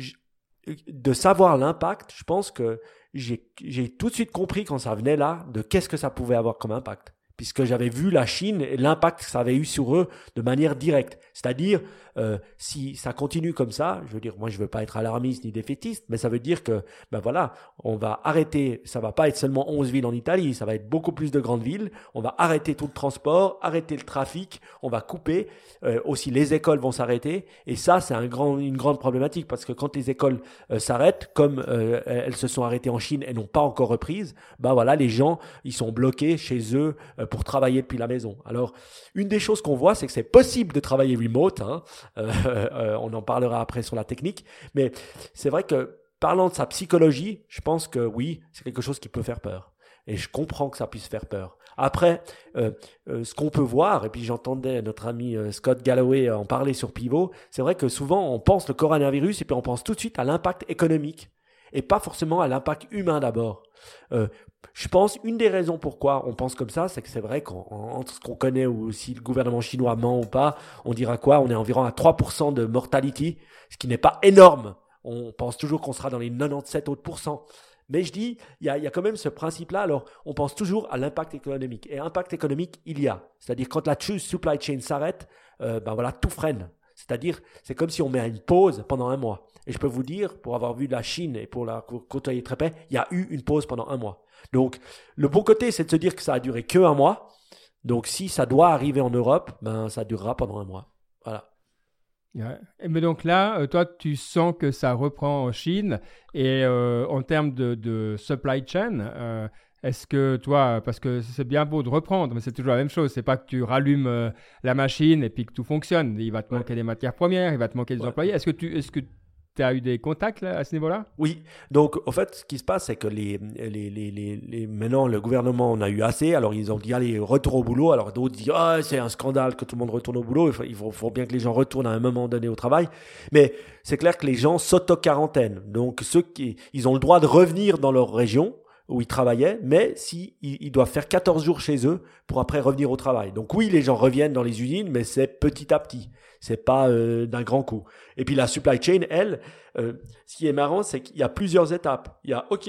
de savoir l'impact, je pense que j'ai tout de suite compris quand ça venait là de qu'est-ce que ça pouvait avoir comme impact puisque j'avais vu la Chine et l'impact que ça avait eu sur eux de manière directe. C'est-à-dire, euh, si ça continue comme ça, je veux dire, moi je veux pas être alarmiste ni défaitiste, mais ça veut dire que, ben voilà, on va arrêter, ça va pas être seulement 11 villes en Italie, ça va être beaucoup plus de grandes villes, on va arrêter tout le transport, arrêter le trafic, on va couper, euh, aussi les écoles vont s'arrêter, et ça c'est un grand, une grande problématique, parce que quand les écoles euh, s'arrêtent, comme elles se sont arrêtées en Chine et n'ont pas encore reprises, ben voilà, les gens, ils sont bloqués chez eux pour travailler depuis la maison. Alors, une des choses qu'on voit, c'est que c'est possible de travailler remote, hein, euh, euh, on en parlera après sur la technique. Mais c'est vrai que parlant de sa psychologie, je pense que oui, c'est quelque chose qui peut faire peur. Et je comprends que ça puisse faire peur. Après, euh, ce qu'on peut voir, et puis j'entendais notre ami Scott Galloway en parler sur Pivot, c'est vrai que souvent on pense le coronavirus et puis on pense tout de suite à l'impact économique et pas forcément à l'impact humain d'abord. Je pense une des raisons pourquoi on pense comme ça, c'est que c'est vrai qu'entre ce qu'on connaît ou si le gouvernement chinois ment ou pas, on dira quoi? On est environ à 3% de mortality, ce qui n'est pas énorme. On pense toujours qu'on sera dans les 97 autres pourcents. Mais je dis, il y a, quand même ce principe-là. Alors, on pense toujours à l'impact économique. Et impact économique, il y a. C'est-à-dire, quand la supply chain s'arrête, euh, ben voilà, tout freine. C'est-à-dire, c'est comme si on met une pause pendant un mois. Et je peux vous dire, pour avoir vu la Chine et pour la côtoyer très près, il y a eu une pause pendant un mois. Donc, le bon côté, c'est de se dire que ça a duré que un mois. Donc, si ça doit arriver en Europe, ben, ça durera pendant un mois. Voilà. Mais donc là, euh, toi, tu sens que ça reprend en Chine. Et euh, en termes de, supply chain, euh, est-ce que toi, parce que c'est bien beau de reprendre, mais c'est toujours la même chose. C'est pas que tu rallumes la machine et puis que tout fonctionne. Il va te manquer des matières premières, il va te manquer des employés. Est-ce que tu, est-ce que tu as eu des contacts à ce niveau-là? Oui. Donc, au fait, ce qui se passe, c'est que les, les, les, les, maintenant, le gouvernement en a eu assez. Alors, ils ont dit, allez, retour au boulot. Alors, d'autres disent, ah, c'est un scandale que tout le monde retourne au boulot. Il faut, faut, bien que les gens retournent à un moment donné au travail. Mais c'est clair que les gens s'auto-quarantaine. Donc, ceux qui, ils ont le droit de revenir dans leur région où ils travaillaient, mais si ils, doivent faire 14 jours chez eux pour après revenir au travail. Donc oui, les gens reviennent dans les usines, mais c'est petit à petit. C'est pas euh, d'un grand coup. Et puis la supply chain, elle, euh, ce qui est marrant, c'est qu'il y a plusieurs étapes. Il y a, ok,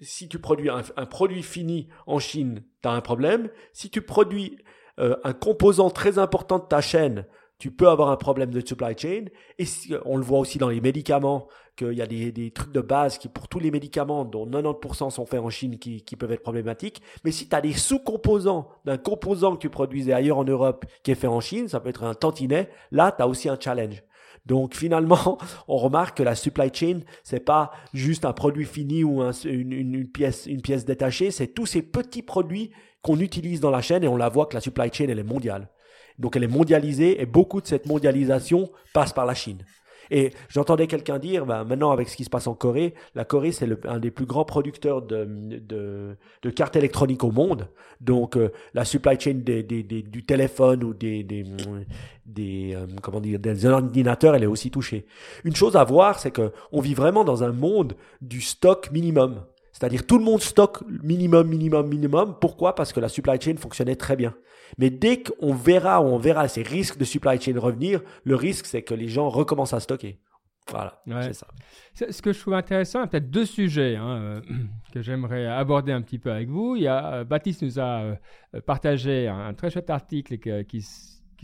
si tu produis un, produit fini en Chine, tu as un problème. Si tu produis euh, un composant très important de ta chaîne, tu peux avoir un problème de supply chain. Et on le voit aussi dans les médicaments, qu'il y a des, trucs de base qui, pour tous les médicaments, dont 90% sont faits en Chine, qui, qui peuvent être problématiques. Mais si tu as des sous-composants d'un composant que tu produisais ailleurs en Europe qui est fait en Chine, ça peut être un tantinet, là, tu as aussi un challenge. Donc finalement, on remarque que la supply chain, c'est pas juste un produit fini ou une, une, pièce, une pièce détachée, c'est tous ces petits produits qu'on utilise dans la chaîne et on la voit que la supply chain, elle est mondiale. Donc elle est mondialisée et beaucoup de cette mondialisation passe par la Chine. Et j'entendais quelqu'un dire, bah, maintenant avec ce qui se passe en Corée, la Corée c'est un des plus grands producteurs de, de, de cartes électroniques au monde. Donc euh, la supply chain des, des, du téléphone ou des, des, des euh, comment dire des ordinateurs, elle est aussi touchée. Une chose à voir, c'est que on vit vraiment dans un monde du stock minimum. C'est-à-dire tout le monde stocke minimum, minimum, minimum. Pourquoi? Parce que la supply chain fonctionnait très bien. Mais dès qu'on verra, on verra ces risques de supply chain revenir, le risque c'est que les gens recommencent à stocker. Voilà, c'est ça. Ce que je trouve intéressant, peut-être deux sujets hein, euh, que j'aimerais aborder un petit peu avec vous. Il y a, euh, Baptiste nous a euh, partagé un, très chouette article qui, qui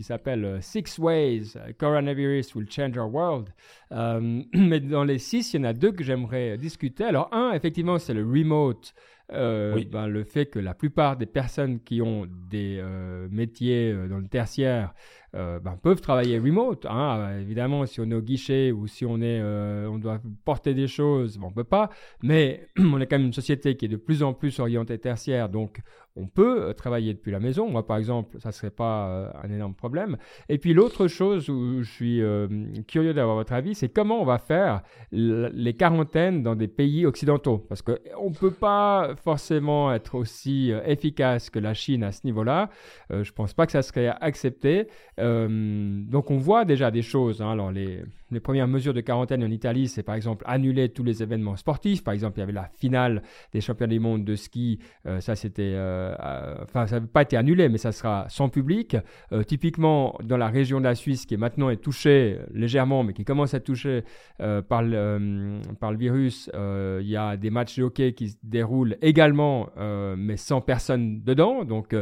s'appelle euh, Six Ways euh, Coronavirus Will Change Our World. Euh, mais dans les six, il y en a deux que j'aimerais discuter. Alors, un, effectivement, c'est le remote. Ben, le fait que la plupart des personnes qui ont des métiers dans le tertiaire ben, peuvent travailler remote. Hein. Évidemment, si on est au guichet ou si on, est, on doit porter des choses, bon, on ne peut pas. Mais on est quand même une société qui est de plus en plus orientée tertiaire. Donc, on peut euh, travailler depuis la maison. Moi, par exemple, ça ne serait pas euh, un énorme problème. Et puis l'autre chose où je suis euh, curieux d'avoir votre avis, c'est comment on va faire les quarantaines dans des pays occidentaux? Parce qu'on ne peut pas forcément être aussi efficace que la Chine à ce niveau-là. je ne pense pas que ça serait accepté. donc on voit déjà des choses. Hein. Alors les, les premières mesures de quarantaine en Italie, c'est par exemple annuler tous les événements sportifs. Par exemple, il y avait la finale des championnats du monde de ski. ça, c'était euh, enfin, ça n'a pas été annulé, mais ça sera sans public. Euh, typiquement, dans la région de la Suisse, qui est maintenant est touchée légèrement, mais qui commence à être touchée euh, par, le, par le virus, il y a des matchs de hockey qui se déroulent également, mais sans personne dedans. Donc,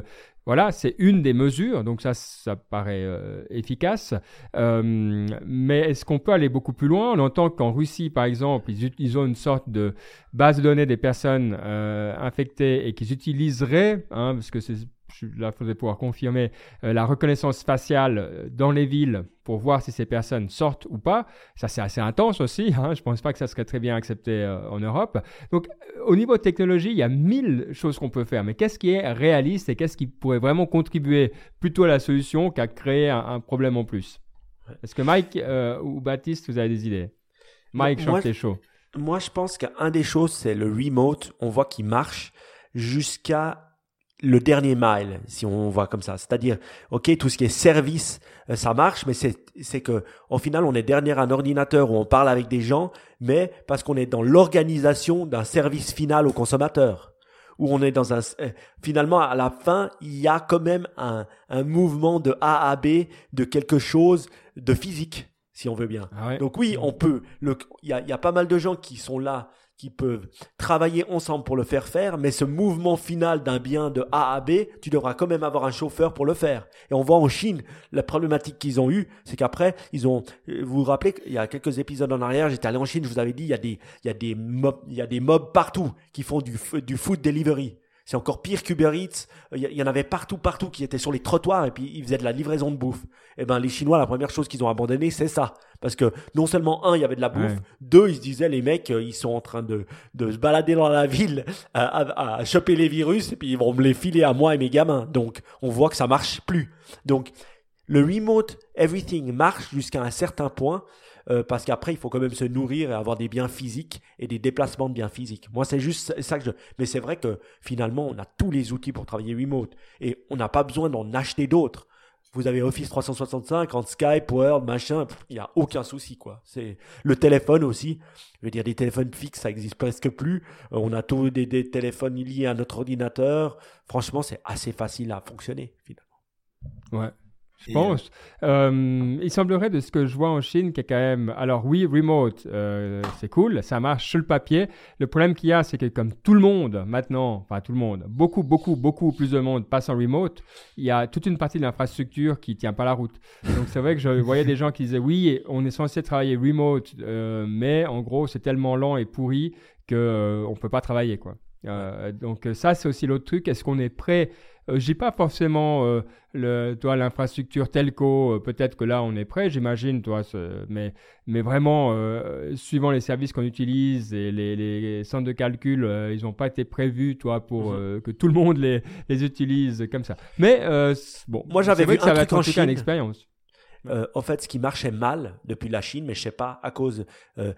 voilà, c'est une des mesures, donc ça, ça paraît euh, efficace. Euh, mais est-ce qu'on peut aller beaucoup plus loin? On entend qu'en Russie, par exemple, ils, ont une sorte de base de données des personnes euh, infectées et qu'ils utiliseraient, hein, parce que c'est là, il faudrait pouvoir confirmer euh, la reconnaissance faciale euh, dans les villes pour voir si ces personnes sortent ou pas. Ça, c'est assez intense aussi. Hein. Je ne pense pas que ça serait très bien accepté euh, en Europe. Donc, au niveau de technologie, il y a mille choses qu'on peut faire. Mais qu'est-ce qui est réaliste et qu'est-ce qui pourrait vraiment contribuer plutôt à la solution qu'à créer un, problème en plus? Est-ce que Mike ou Baptiste, vous avez des idées? Mike, je chaud. Moi, je pense qu'un des choses, c'est le remote. On voit qu'il marche jusqu'à le dernier mile, si on voit comme ça. C'est-à-dire, ok, tout ce qui est service, euh, ça marche, mais c'est que au final, on est derrière un ordinateur où on parle avec des gens, mais parce qu'on est dans l'organisation d'un service final au consommateur, où on est dans un euh, finalement à la fin, il y a quand même un, un mouvement de A à B de quelque chose de physique, si on veut bien. Ah Donc oui, on peut. Il y a, y a pas mal de gens qui sont là qui peuvent travailler ensemble pour le faire faire, mais ce mouvement final d'un bien de A à B, tu devras quand même avoir un chauffeur pour le faire. Et on voit en Chine, la problématique qu'ils ont eue, c'est qu'après, ils ont, vous vous rappelez, il y a quelques épisodes en arrière, j'étais allé en Chine, je vous avais dit, il y a des, il y a des mobs, il y a des mobs partout qui font du, du food delivery. C'est encore pire qu'Uber Eats. Il y en avait partout, partout qui étaient sur les trottoirs et puis ils faisaient de la livraison de bouffe. Et eh ben les Chinois, la première chose qu'ils ont abandonné, c'est ça. Parce que non seulement un, il y avait de la bouffe, deux, ils se disaient les mecs, euh, ils sont en train de, de se balader dans la ville à, à, choper les virus et puis ils vont me les filer à moi et mes gamins. Donc on voit que ça marche plus. Donc le remote everything marche jusqu'à un certain point, euh, parce qu'après, il faut quand même se nourrir et avoir des biens physiques et des déplacements de biens physiques. Moi, c'est juste ça que je... Mais c'est vrai que finalement, on a tous les outils pour travailler remote et on n'a pas besoin d'en acheter d'autres. Vous avez Office 365, en Skype, Word, machin, il n'y a aucun souci, quoi. C'est le téléphone aussi. Je veux dire, des téléphones fixes, ça existe presque plus. Euh, on a tous des, des téléphones liés à notre ordinateur. Franchement, c'est assez facile à fonctionner, finalement. Ouais, Je pense. Euh, il semblerait de ce que je vois en Chine qu'il y a quand même. Alors oui, remote, euh, c'est cool, ça marche sur le papier. Le problème qu'il y a, c'est que comme tout le monde maintenant, enfin tout le monde, beaucoup, beaucoup, beaucoup plus de monde passe en remote, il y a toute une partie de l'infrastructure qui tient pas la route. Donc c'est vrai que je voyais des gens qui disaient oui, on est censé travailler remote, euh, mais en gros c'est tellement lent et pourri qu'on euh, ne peut pas travailler quoi. Euh, donc ça c'est aussi l'autre truc. Est-ce qu'on est prêt euh, je dis pas forcément euh, le, toi l'infrastructure telco. Euh, peut-être que là on est prêt, j'imagine, toi. mais mais vraiment, suivant les services qu'on utilise et les, centres de calcul, ils n'ont pas été prévus, toi, pour mhm. que tout le monde les, les utilise comme ça. Mais bon, moi j'avais vu que ça un truc en Chine. Une expérience. en fait, ce qui marchait mal depuis la Chine, mais je sais pas à cause,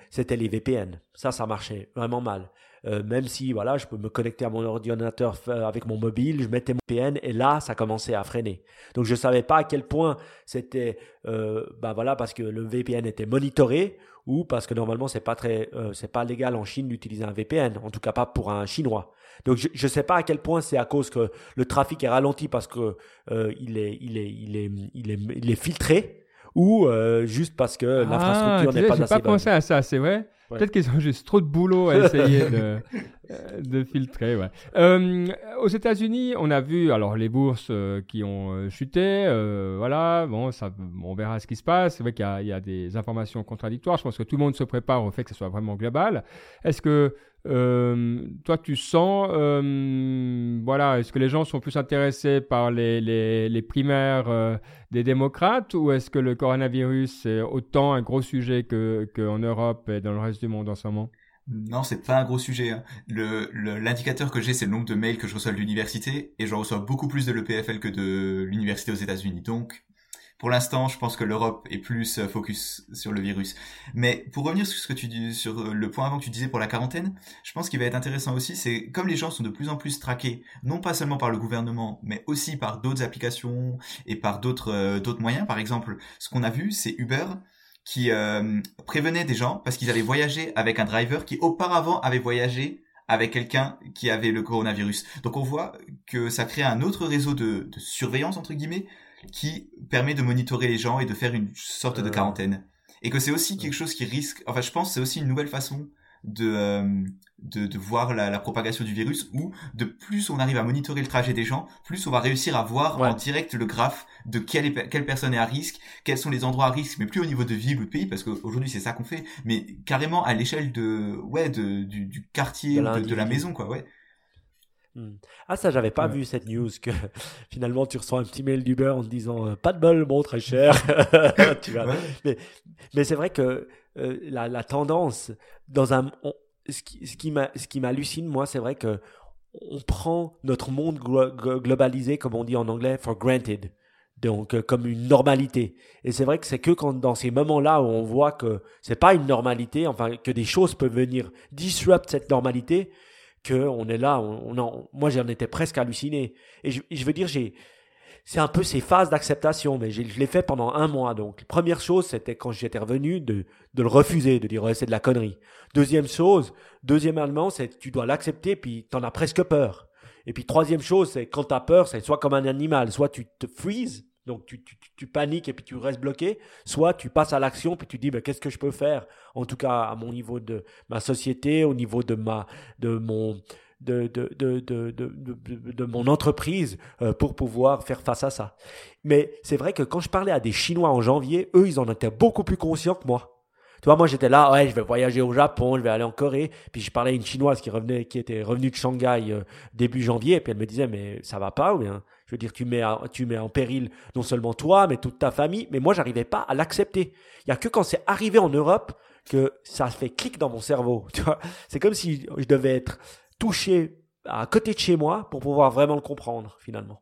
c'était les VPN. Ça, ça marchait vraiment mal. Euh, même si voilà, je peux me connecter à mon ordinateur avec mon mobile, je mettais mon VPN et là, ça commençait à freiner. Donc je savais pas à quel point c'était, euh, bah voilà, parce que le VPN était monitoré ou parce que normalement c'est pas très, euh, c'est pas légal en Chine d'utiliser un VPN, en tout cas pas pour un chinois. Donc je ne sais pas à quel point c'est à cause que le trafic est ralenti parce que il est, il est, il est, il est, il est filtré ou juste parce que ah, l'infrastructure n'est pas assez bonne. pas pensé à ça, c'est vrai. Peut-être qu'ils ont juste trop de boulot à essayer de, euh, de, filtrer. Ouais. Euh, aux États-Unis, on a vu alors les bourses euh, qui ont chuté. voilà, bon, on verra ce qui se passe. C'est vrai qu'il y, y, a des informations contradictoires. Je pense que tout le monde se prépare au fait que ce soit vraiment global. Est-ce que toi, tu sens, euh, voilà, est-ce que les gens sont plus intéressés par les, les, les primaires euh, des démocrates ou est-ce que le coronavirus est autant un gros sujet que qu'en Europe et dans le reste du monde en ce moment? Non, c'est pas un gros sujet. Hein. L'indicateur que j'ai, c'est le nombre de mails que je reçois de l'université, et je reçois beaucoup plus de l'EPFL que de l'université aux États-Unis. Donc, pour l'instant, je pense que l'Europe est plus euh, focus sur le virus. Mais pour revenir sur ce que tu dis, sur euh, le point avant que tu disais pour la quarantaine, je pense qu'il va être intéressant aussi, c'est comme les gens sont de plus en plus traqués, non pas seulement par le gouvernement, mais aussi par d'autres applications et par d'autres euh, d'autres moyens. Par exemple, ce qu'on a vu, c'est Uber qui prévenait des gens parce qu'ils allaient voyager avec un driver qui auparavant avait voyagé avec quelqu'un qui avait le coronavirus. Donc on voit que ça crée un autre réseau de, de surveillance entre guillemets qui permet de monitorer les gens et de faire une sorte de euh. quarantaine. Et que c'est aussi quelque chose qui risque, enfin je pense c'est aussi une nouvelle façon de, euh, de, de, voir la, la, propagation du virus où de plus on arrive à monitorer le trajet des gens, plus on va réussir à voir en direct le graphe de quelle, quelle personne est à risque, quels sont les endroits à risque, mais plus au niveau de ville ou de pays, parce qu'aujourd'hui c'est ça qu'on fait, mais carrément à l'échelle de, ouais, de, du, du quartier, de, de, la maison, quoi, ouais. Hmm. Ah ça j'avais pas vu cette news que finalement tu reçois un petit mail d'Uber en te disant euh, pas de bol bon très cher. Tu vois. mais, mais c'est vrai que euh, la, la, tendance dans un ce qui ce qui m'a ce qui m'hallucine moi c'est vrai que on prend notre monde globalisé comme on dit en anglais for granted. Donc euh, comme une normalité. Et c'est vrai que c'est que quand dans ces moments-là où on voit que c'est pas une normalité enfin que des choses peuvent venir disrupt cette normalité on est là, on, moi j'en étais presque halluciné. Et je, veux dire, j'ai, c'est un peu ces phases d'acceptation, mais je l'ai fait pendant un mois. Donc, première chose, c'était quand j'étais revenu de, de le refuser, de dire c'est de la connerie. Deuxième chose, deuxièmement, c'est tu dois l'accepter, puis t'en as presque peur. Et puis troisième chose, c'est quand t'as peur, c'est soit comme un animal, soit tu te freezes, donc tu, tu, tu, paniques et puis tu restes bloqué, soit tu passes à l'action puis tu dis ben, qu'est-ce que je peux faire? En tout cas à mon niveau de ma société, au niveau de ma de mon de, de, de, de, de, mon entreprise euh, pour pouvoir faire face à ça. Mais c'est vrai que quand je parlais à des Chinois en janvier, eux, ils en étaient beaucoup plus conscients que moi. Tu vois, moi j'étais là, ouais, je vais voyager au Japon, je vais aller en Corée. Puis je parlais à une chinoise qui revenait, qui était revenue de Shanghai euh, début janvier, et puis elle me disait, mais ça va pas ou bien? Je veux dire, tu mets, tu mets en péril non seulement toi, mais toute ta famille. Mais moi, j'arrivais pas à l'accepter. Il y a que quand c'est arrivé en Europe que ça fait clic dans mon cerveau. Tu vois, c'est comme si je devais être touché à côté de chez moi pour pouvoir vraiment le comprendre finalement.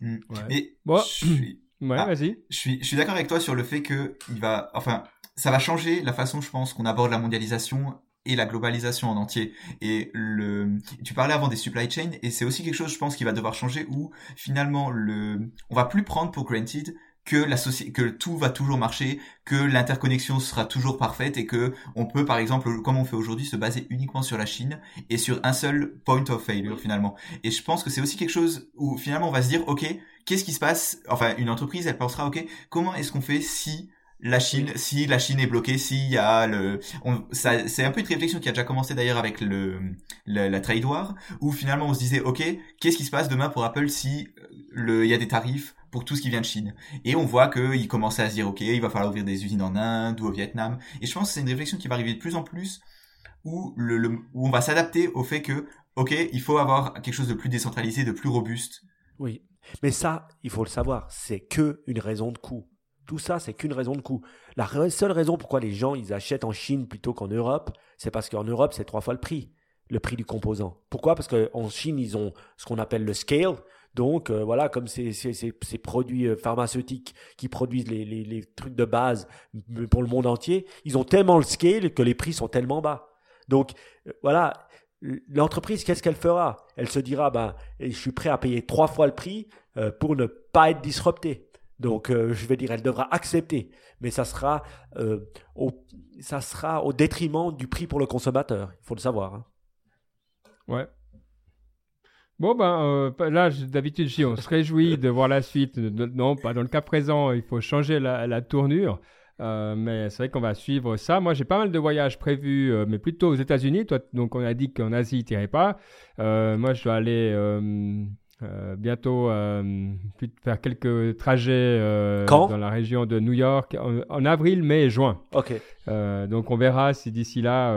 Mmh, Mais bon. je suis, ouais, ah, vas-y. Je suis, je suis d'accord avec toi sur le fait que il va, enfin, ça va changer la façon, je pense, qu'on aborde la mondialisation et la globalisation en entier. Et le, tu parlais avant des supply chains, et c'est aussi quelque chose, je pense, qui va devoir changer où finalement le, on va plus prendre pour granted que la que tout va toujours marcher, que l'interconnexion sera toujours parfaite et que on peut par exemple comme on fait aujourd'hui se baser uniquement sur la Chine et sur un seul point of failure finalement. Et je pense que c'est aussi quelque chose où finalement on va se dire OK, qu'est-ce qui se passe? Enfin, une entreprise, elle pensera, ok, comment est-ce qu'on fait si la Chine, si la Chine est bloquée, s'il y a le, c'est un peu une réflexion qui a déjà commencé d'ailleurs avec le, la trade war, où finalement on se disait, ok, qu'est-ce qui se passe demain pour Apple si le, il y a des tarifs pour tout ce qui vient de Chine? Et on voit qu'ils commençaient à se dire, ok, il va falloir ouvrir des usines en Inde ou au Vietnam. Et je pense que c'est une réflexion qui va arriver de plus en plus où, le, où on va s'adapter au fait que, ok, il faut avoir quelque chose de plus décentralisé, de plus robuste. Oui, mais ça, il faut le savoir, c'est que une raison de coût. Tout ça, c'est qu'une raison de coût. La seule raison pourquoi les gens ils achètent en Chine plutôt qu'en Europe, c'est parce qu'en Europe, c'est trois fois le prix, le prix du composant. Pourquoi? Parce qu'en Chine, ils ont ce qu'on appelle le scale. Donc euh, voilà, comme ces, ces, produits euh, pharmaceutiques qui produisent les, les, trucs de base pour le monde entier, ils ont tellement le scale que les prix sont tellement bas. Donc euh, voilà, l'entreprise, qu'est-ce qu'elle fera? Elle se dira, ben, je suis prêt à payer trois fois le prix pour ne pas être disrupté. Donc, je vais dire, elle devra accepter, mais ça sera, au, ça sera au détriment du prix pour le consommateur. Il faut le savoir. Hein. Ouais, Bon, ben euh, là, d'habitude, on se réjouit de voir la suite. Non, pas dans le cas présent, il faut changer la, tournure. Euh, mais c'est vrai qu'on va suivre ça. Moi, j'ai pas mal de voyages prévus, euh, mais plutôt aux États-Unis. Toi, donc, on a dit qu'en Asie, tu n'irais pas. moi, je dois aller euh, bientôt euh, faire quelques trajets euh, dans la région de New York en, avril, mai et juin. Ok. donc on verra si d'ici là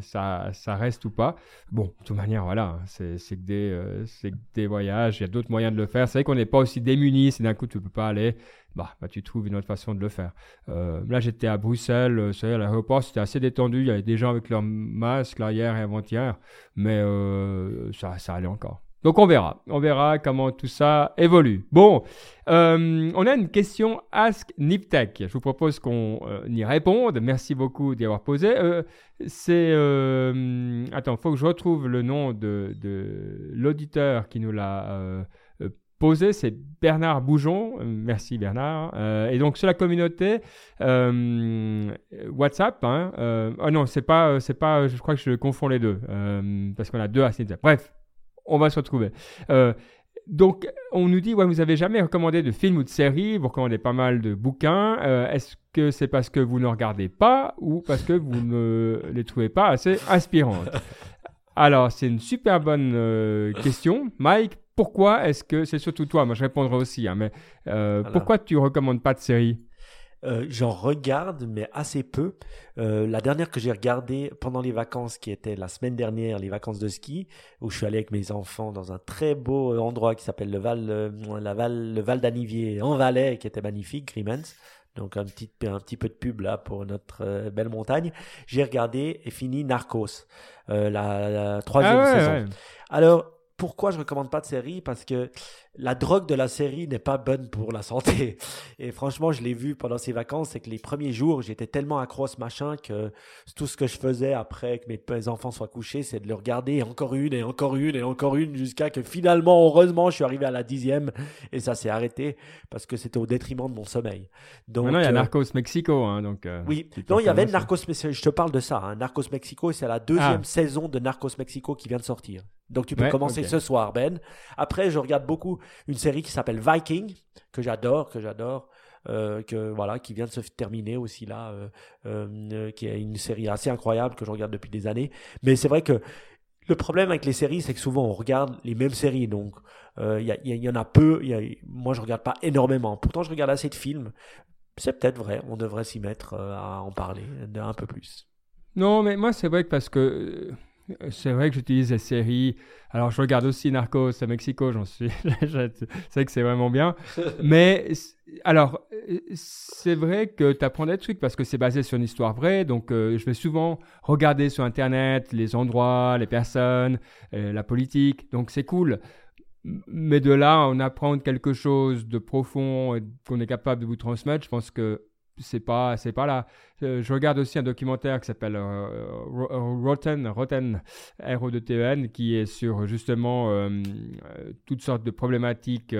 ça, ça, reste ou pas. Bon, de toute manière, voilà, c'est que, des, que des voyages, il y a d'autres moyens de le faire. C'est vrai qu'on n'est pas aussi démunis si d'un coup tu ne peux pas aller. Bah, bah, tu trouves une autre façon de le faire. là, j'étais à Bruxelles, à l'aéroport, c'était assez détendu. Il y avait des gens avec leur masque hier et avant-hier, mais ça, ça allait encore. Donc on verra, on verra comment tout ça évolue. Bon, euh, on a une question Ask Niptech. Je vous propose qu'on euh, y réponde. Merci beaucoup d'y avoir posé. Euh, c'est attends, faut que je retrouve le nom de, l'auditeur qui nous l'a posé. C'est Bernard Boujon. Merci Bernard. et donc sur la communauté WhatsApp. Hein, oh non, c'est pas, c'est pas. Je crois que je confonds les deux parce qu'on a deux Ask Niptech. Bref on va se retrouver. Euh, donc, on nous dit, ouais, vous avez jamais recommandé de films ou de séries, vous recommandez pas mal de bouquins. Euh, est-ce que c'est parce que vous ne regardez pas ou parce que vous ne les trouvez pas assez inspirantes Alors, c'est une super bonne euh, question. Mike, pourquoi est-ce que, c'est surtout toi, moi je répondrai aussi, hein, mais pourquoi tu recommandes pas de séries euh, j'en regarde, mais assez peu. Euh, la dernière que j'ai regardée pendant les vacances, qui était la semaine dernière, les vacances de ski, où je suis allé avec mes enfants dans un très beau endroit qui s'appelle le Val, euh, la Val, le Val d'Anivier en Valais, qui était magnifique, Grimens. Donc un petit, un petit peu de pub là pour notre belle montagne. J'ai regardé et fini Narcos, la, troisième ah saison. Alors pourquoi je recommande pas de série? Parce que la drogue de la série n'est pas bonne pour la santé. Et franchement, je l'ai vu pendant ces vacances, c'est que les premiers jours, j'étais tellement accro à ce machin que tout ce que je faisais après que mes enfants soient couchés, c'est de le regarder encore une et encore une et encore une jusqu'à que finalement, heureusement, je suis arrivé à la dixième et ça s'est arrêté parce que c'était au détriment de mon sommeil. Donc, Maintenant, il y a euh, Narcos Mexico, hein, donc. Euh, oui, non, il y avait Narcos, je te parle de ça, hein. Narcos Mexico, c'est la deuxième ah. saison de Narcos Mexico qui vient de sortir. Donc tu peux commencer ce soir, Ben. Après, je regarde beaucoup une série qui s'appelle Viking, que j'adore, que j'adore. Euh, voilà qui vient de se terminer aussi là euh, euh, qui est une série assez incroyable que je regarde depuis des années. Mais c'est vrai que le problème avec les séries c'est que souvent on regarde les mêmes séries. Donc il y, en a peu. Moi je regarde pas énormément. Pourtant je regarde assez de films. C'est peut-être vrai. On devrait s'y mettre à en parler un peu plus. Non mais moi c'est vrai que parce que c'est vrai que j'utilise les séries. Alors, je regarde aussi Narcos à Mexico, j'en suis. c'est vrai que c'est vraiment bien. Mais, alors, c'est vrai que tu apprends des trucs parce que c'est basé sur une histoire vraie. Donc, euh, je vais souvent regarder sur Internet les endroits, les personnes, euh, la politique. Donc, c'est cool. Mais de là, on apprend quelque chose de profond qu'on est capable de vous transmettre. Je pense que c'est pas c'est pas là. Euh, je regarde aussi un documentaire qui s'appelle euh, Rotten Rotten R O T E N qui est sur justement euh, toutes sortes de problématiques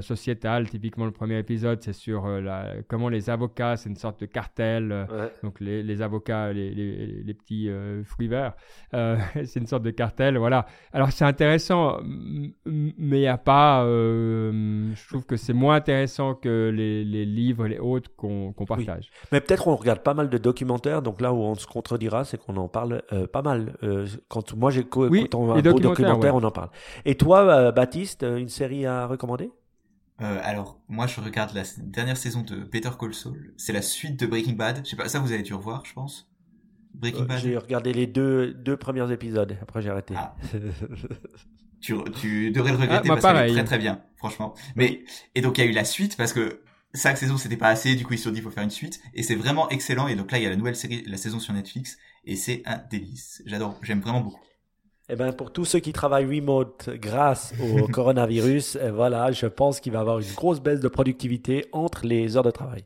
sociétales. Typiquement le premier épisode c'est sur la, comment les avocats c'est une sorte de cartel. Donc les, les, avocats les, les, les petits fruits verts c'est une sorte de cartel. Voilà. Alors c'est intéressant mais il n'y a pas. je trouve que c'est moins intéressant que les, livres les autres qu'on partage. Mais peut-être on regarde pas mal de documentaires, donc là où on se contredira, c'est qu'on en parle euh, pas mal. Euh, quand moi j'écoute oui, un beau documentaire, on en parle. Et toi, euh, Baptiste, une série à recommander? Alors, moi, je regarde la dernière saison de Better Call Saul. C'est la suite de Breaking Bad. Je sais pas, ça vous avez dû revoir, je pense. Breaking Bad. J'ai regardé les deux, deux premiers épisodes. Après, j'ai arrêté. Ah. tu, tu devrais le regretter ah, parce que c'est très très bien, franchement. Mais et donc il y a eu la suite parce que cinq saisons c'était pas assez, du coup ils se sont dit il faut faire une suite et c'est vraiment excellent et donc là il y a la nouvelle série, la saison sur Netflix et c'est un délice. J'adore, j'aime vraiment beaucoup. Eh ben pour tous ceux qui travaillent remote grâce au coronavirus, eh, voilà, je pense qu'il va y avoir une grosse baisse de productivité entre les heures de travail.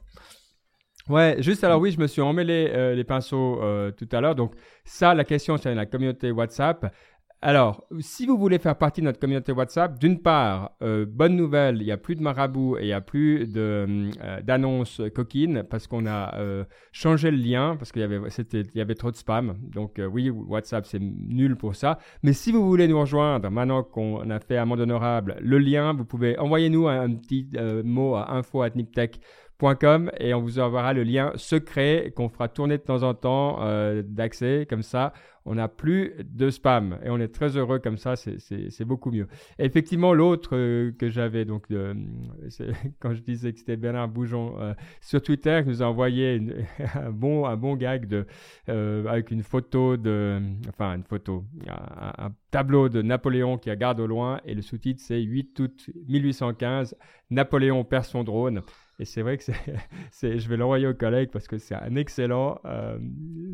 Ouais, juste alors oui, je me suis emmêlé euh, les pinceaux euh, tout à l'heure. Donc ça, la question c'est la communauté WhatsApp. Alors, si vous voulez faire partie de notre communauté WhatsApp, d'une part, euh, bonne nouvelle, il n'y a plus de marabout et il n'y a plus euh, d'annonces coquines parce qu'on a euh, changé le lien parce qu'il y avait, trop de spam. Donc oui, WhatsApp, c'est nul pour ça. Mais si vous voulez nous rejoindre, maintenant qu'on a fait amende honorable, le lien, vous pouvez envoyer nous un, petit mot à et on vous enverra le lien secret qu'on fera tourner de temps en temps d'accès comme ça on n'a plus de spam et on est très heureux comme ça, c'est beaucoup mieux. effectivement, l'autre euh, que j'avais, donc euh, quand je disais que c'était Bernard Boujon euh, sur Twitter, qui nous a envoyé un, bon, un bon gag avec une photo de, enfin une photo, un, un tableau de Napoléon qui regarde au loin et le sous-titre c'est 8 août 1815, Napoléon perd son drone. Et c'est vrai que c'est, je vais l'envoyer aux collègues parce que c'est un excellent. Euh,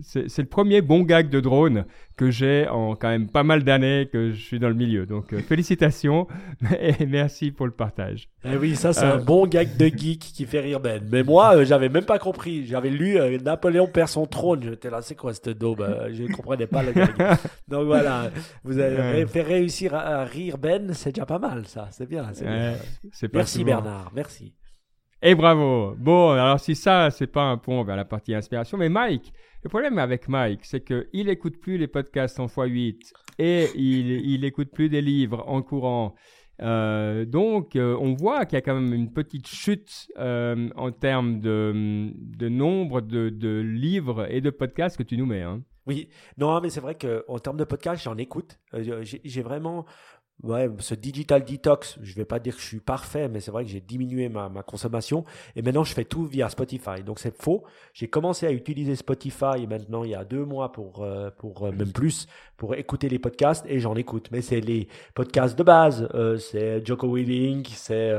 c'est, le premier bon gag de drone que j'ai en quand même pas mal d'années que je suis dans le milieu. Donc euh, félicitations et merci pour le partage. Eh oui, ça c'est un euh, bon gag de geek qui fait rire Ben. Mais moi, j'avais même pas compris. J'avais lu Napoléon perd son trône. J'étais là, c'est quoi cette daube Je ne comprenais pas le gag. Donc voilà, vous avez fait réussir à, rire Ben, c'est déjà pas mal ça. C'est bien. C'est bien. merci Bernard, merci. Et bravo. Bon, alors si ça, c'est pas un pont vers la partie inspiration, mais Mike, le problème avec Mike, c'est qu'il écoute plus les podcasts en x8 et il, il écoute plus des livres en courant. Euh, donc, euh, on voit qu'il y a quand même une petite chute euh, en termes de, nombre de, de, livres et de podcasts que tu nous mets. Hein. Oui, non, mais c'est vrai qu'en termes de podcasts, j'en écoute. J'ai vraiment ouais, ce digital detox, je vais pas dire que je suis parfait, mais c'est vrai que j'ai diminué ma, ma, consommation et maintenant je fais tout via Spotify. Donc c'est faux. J'ai commencé à utiliser Spotify maintenant il y a deux mois pour euh, pour euh, même plus pour écouter les podcasts et j'en écoute. Mais c'est les podcasts de base. Euh, c'est Joko Willing, c'est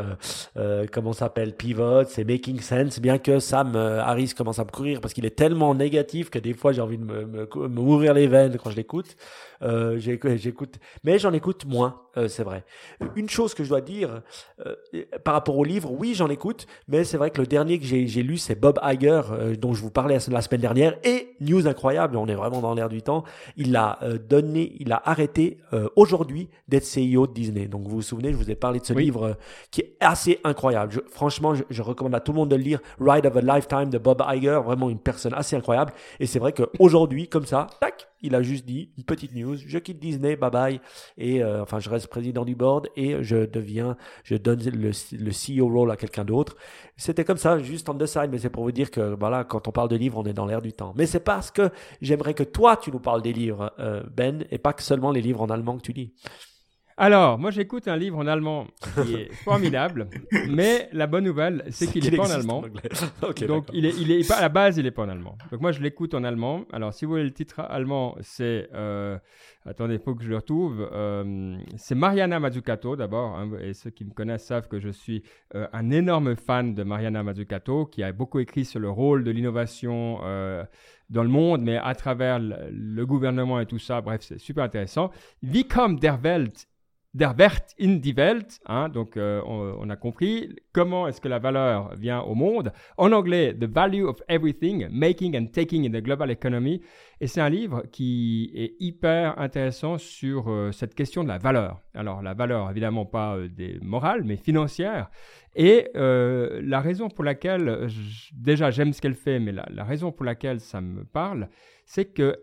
comment s'appelle Pivot, c'est Making Sense. Bien que Sam Harris commence à me courir parce qu'il est tellement négatif que des fois j'ai envie de me, me, me les veines quand je l'écoute. Euh, j'écoute, mais j'en écoute moins, euh, c'est vrai. Une chose que je dois dire euh, par rapport au livre, oui, j'en écoute, mais c'est vrai que le dernier que j'ai lu, c'est Bob Iger, dont je vous parlais la semaine dernière, et news incroyable, on est vraiment dans l'air du temps. Il a donné, il a arrêté aujourd'hui d'être CEO de Disney. Donc vous vous souvenez, je vous ai parlé de ce livre qui est assez incroyable. franchement, je, je, recommande à tout le monde de le lire. Ride of a Lifetime de Bob Iger, vraiment une personne assez incroyable. Et c'est vrai qu'aujourd'hui, comme ça, tac, il a juste dit une petite news, je quitte Disney, bye bye, et euh, enfin je reste président du board et je deviens, je donne le, le CEO role à quelqu'un d'autre. C'était comme ça, juste en the side, mais c'est pour vous dire que voilà, quand on parle de livres, on est dans l'air du temps. Mais c'est parce que j'aimerais que toi tu nous parles des livres, euh, Ben, et pas que seulement les livres en allemand que tu lis. Alors, moi j'écoute un livre en allemand qui est formidable, mais la bonne nouvelle, c'est qu'il n'est pas en allemand. Donc, il est, il est pas à la base, il n'est pas en allemand. Donc, moi je l'écoute en allemand. Alors, si vous voulez le titre allemand, c'est. Euh, attendez, il faut que je le retrouve. Euh, c'est Mariana Mazzucato d'abord. Hein, et ceux qui me connaissent savent que je suis euh, un énorme fan de Mariana Mazzucato, qui a beaucoup écrit sur le rôle de l'innovation dans le monde, mais à travers le, le, gouvernement et tout ça. Bref, c'est super intéressant. Wie kommt der Welt der Wert in die Welt, hein, donc euh, on, a compris comment est-ce que la valeur vient au monde? En anglais, The Value of Everything, Making and Taking in the Global Economy. Et c'est un livre qui est hyper intéressant sur euh, cette question de la valeur. Alors la valeur, évidemment pas euh, des morales, mais financière. Et euh, la raison pour laquelle, déjà j'aime ce qu'elle fait, mais la raison pour laquelle ça me parle, c'est que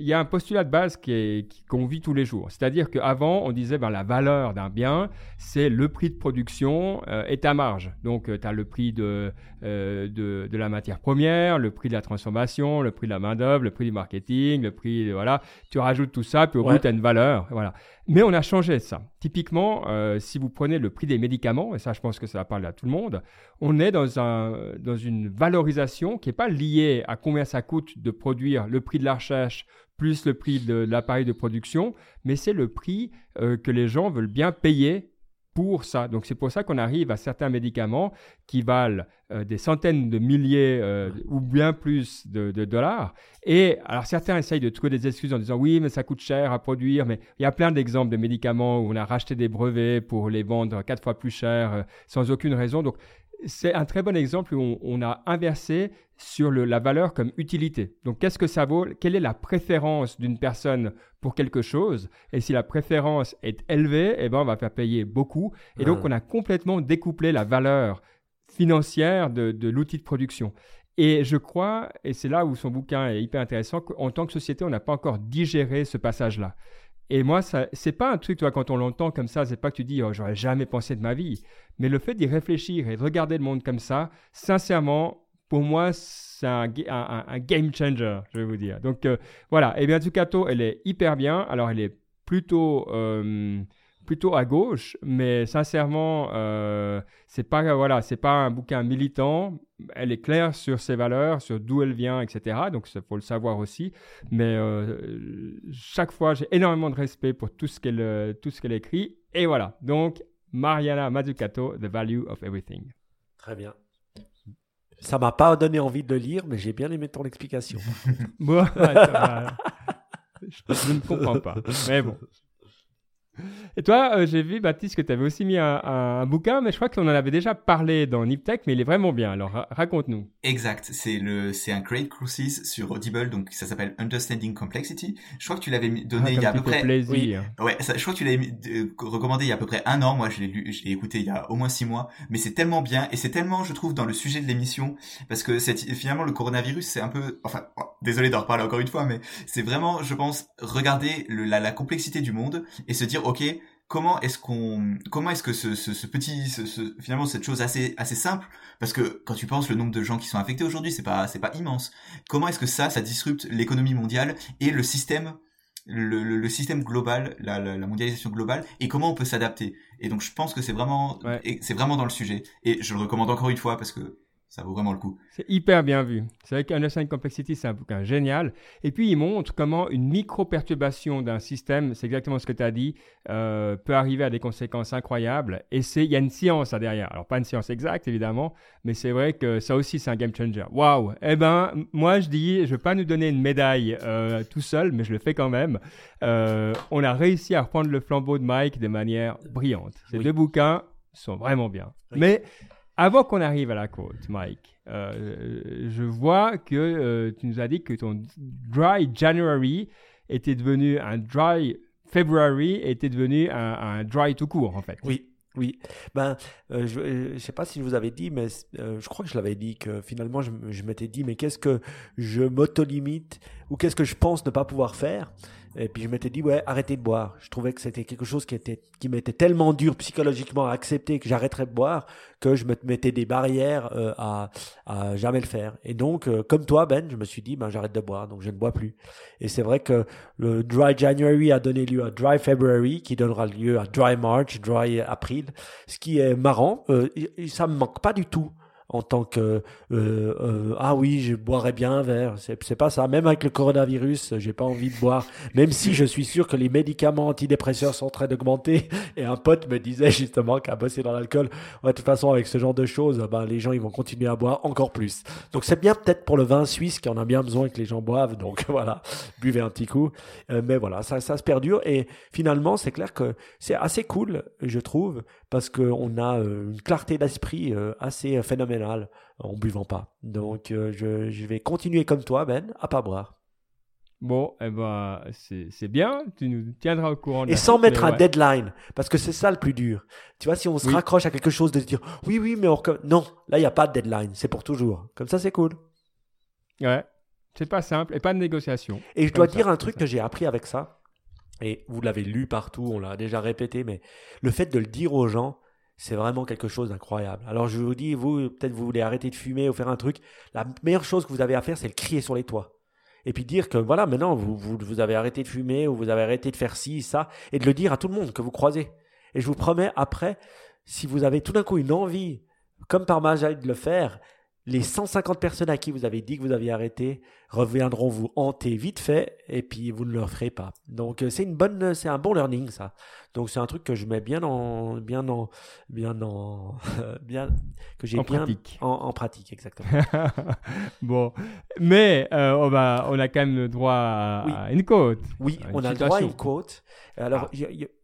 il y a un postulat de base qui qu'on vit tous les jours. C'est-à-dire qu'avant, on disait ben, la valeur d'un bien, c'est le prix de production euh, et ta marge. Donc, euh, tu as le prix de, euh, de, de, la matière première, le prix de la transformation, le prix de la main-d'œuvre, le prix du marketing, le prix. De, voilà. Tu rajoutes tout ça, puis au bout, tu as une valeur. Voilà. Mais on a changé ça. Typiquement, euh, si vous prenez le prix des médicaments, et ça, je pense que ça va parler à tout le monde, on est dans une valorisation qui n'est pas liée à combien ça coûte de produire le prix de la recherche plus le prix de, l'appareil de production, mais c'est le prix euh, que les gens veulent bien payer pour ça. Donc c'est pour ça qu'on arrive à certains médicaments qui valent euh, des centaines de milliers euh, ou bien plus de, dollars. Et alors certains essayent de trouver des excuses en disant oui mais ça coûte cher à produire, mais il y a plein d'exemples de médicaments où on a racheté des brevets pour les vendre quatre fois plus cher sans aucune raison. Donc c'est un très bon exemple où on, a inversé sur la valeur comme utilité. Donc, qu'est-ce que ça vaut? Quelle est la préférence d'une personne pour quelque chose? Et si la préférence est élevée, eh ben, on va faire payer beaucoup. Et donc, on a complètement découplé la valeur financière de, de l'outil de production. Et je crois, et c'est là où son bouquin est hyper intéressant, qu'en tant que société, on n'a pas encore digéré ce passage-là. Et moi, ce n'est pas un truc, toi, quand on l'entend comme ça, c'est pas que tu dis, oh, j'aurais jamais pensé de ma vie. Mais le fait d'y réfléchir et de regarder le monde comme ça, sincèrement, pour moi, c'est un, game changer, je vais vous dire. Donc euh, voilà, et bien Zucato, elle est hyper bien. Alors elle est plutôt euh, plutôt à gauche, mais sincèrement, euh, c'est pas voilà, c'est pas un bouquin militant. Elle est claire sur ses valeurs, sur d'où elle vient, etc. Donc il faut le savoir aussi. Mais euh, chaque fois, j'ai énormément de respect pour tout ce qu'elle tout ce qu'elle écrit. Et voilà. Donc Mariana Mazzucato, The Value of Everything. Très bien. Ça m'a pas donné envie de le lire, mais j'ai bien aimé ton explication. bon, je ne comprends pas. Mais bon. Et toi, euh, j'ai vu, Baptiste, que tu avais aussi mis un, bouquin, mais je crois qu'on en avait déjà parlé dans Niptech, mais il est vraiment bien. Alors, raconte-nous. Exact. C'est le, c'est un Great Cruises sur Audible, donc ça s'appelle Understanding Complexity. Je crois que tu l'avais donné ah, il y a à peu près. Plaisir. Ouais, ça, je crois que tu l'avais recommandé il y a à peu près un an. Moi, je l'ai lu, je l'ai écouté il y a au moins six mois. Mais c'est tellement bien et c'est tellement, je trouve, dans le sujet de l'émission, parce que finalement le coronavirus, c'est un peu, enfin, oh, désolé d'en reparler encore une fois, mais c'est vraiment, je pense, regarder le, la, la complexité du monde et se dire, ok, comment est-ce qu'on comment est-ce que ce, ce, ce petit ce, finalement cette chose assez assez simple parce que quand tu penses le nombre de gens qui sont infectés aujourd'hui c'est pas c'est pas immense. Comment est-ce que ça ça disrupte l'économie mondiale et le système le, le, système global la, la, mondialisation globale et comment on peut s'adapter? Et donc je pense que c'est vraiment c'est vraiment dans le sujet et je le recommande encore une fois parce que ça vaut vraiment le coup. C'est hyper bien vu. C'est vrai qu'Understanding Complexity, c'est un bouquin génial. Et puis, il montre comment une micro-perturbation d'un système, c'est exactement ce que tu as dit, euh, peut arriver à des conséquences incroyables. Et il y a une science là derrière. Alors, pas une science exacte, évidemment, mais c'est vrai que ça aussi, c'est un game changer. Waouh Eh ben, moi, je dis, je ne vais pas nous donner une médaille euh, tout seul, mais je le fais quand même. Euh, on a réussi à reprendre le flambeau de Mike de manière brillante. Ces deux bouquins sont vraiment bien. Mais avant qu'on arrive à la côte, Mike, euh, je vois que euh, tu nous as dit que ton dry January était devenu un dry February, était devenu un, dry tout court, en fait. Oui, oui, ben, euh, je ne sais pas si je vous avais dit, mais je crois que je l'avais dit que finalement je, je m'étais dit, mais qu'est-ce que je m'auto-limite ou qu'est-ce que je pense ne pas pouvoir faire? Et puis je m'étais dit, ouais, arrêtez de boire. Je trouvais que c'était quelque chose qui, était, qui m'était tellement dur psychologiquement à accepter que j'arrêterais de boire que je me mettais des barrières euh, à, à jamais le faire. Et donc, euh, comme toi, Ben, je me suis dit, ben, j'arrête de boire, donc je ne bois plus. Et c'est vrai que le Dry January a donné lieu à Dry February, qui donnera lieu à Dry March, Dry April. Ce qui est marrant, euh, ça me manque pas du tout en tant que euh, euh, ah oui, je boirais bien un verre. C'est, pas ça. Même avec le coronavirus, j'ai pas envie de boire. Même si je suis sûr que les médicaments antidépresseurs sont en train d'augmenter. Et un pote me disait justement qu'à bosser dans l'alcool, ouais, de toute façon avec ce genre de choses, ben, les gens ils vont continuer à boire encore plus. Donc c'est bien peut-être pour le vin suisse qui en a bien besoin que les gens boivent. Donc voilà, buvez un petit coup. Euh, mais voilà, ça, ça se perdure. Et finalement, c'est clair que c'est assez cool, je trouve, parce qu'on a une clarté d'esprit assez phénoménale en buvant pas. Donc euh, je, vais continuer comme toi, Ben, à pas boire. Bon, eh ben, c'est bien, tu nous tiendras au courant. Et sans mettre un deadline, parce que c'est ça le plus dur. Tu vois, si on se raccroche à quelque chose, de dire oui, oui, mais on... non, là, il n'y a pas de deadline, c'est pour toujours. Comme ça, c'est cool. Ouais, c'est pas simple et pas de négociation. Et je dois dire un truc que j'ai appris avec ça, et vous l'avez lu partout, on l'a déjà répété, mais le fait de le dire aux gens, c'est vraiment quelque chose d'incroyable. Alors je vous dis, vous, peut-être vous voulez arrêter de fumer ou faire un truc, la meilleure chose que vous avez à faire, c'est le crier sur les toits. Et puis dire que voilà, maintenant, vous, vous, avez arrêté de fumer ou vous avez arrêté de faire ci, ça, et de le dire à tout le monde que vous croisez. Et je vous promets, après, si vous avez tout d'un coup une envie, comme par magie de le faire, les 150 personnes à qui vous avez dit que vous aviez arrêté reviendront vous hanter vite fait et puis vous ne le ferez pas. Donc euh, c'est une bonne, c'est un bon learning ça. Donc c'est un truc que je mets bien en, bien en, bien en, bien que j'ai bien pratique. En, pratique exactement. bon, mais euh, on va, on a quand même le droit à, une quote. Oui, on a le droit à une quote. Alors ah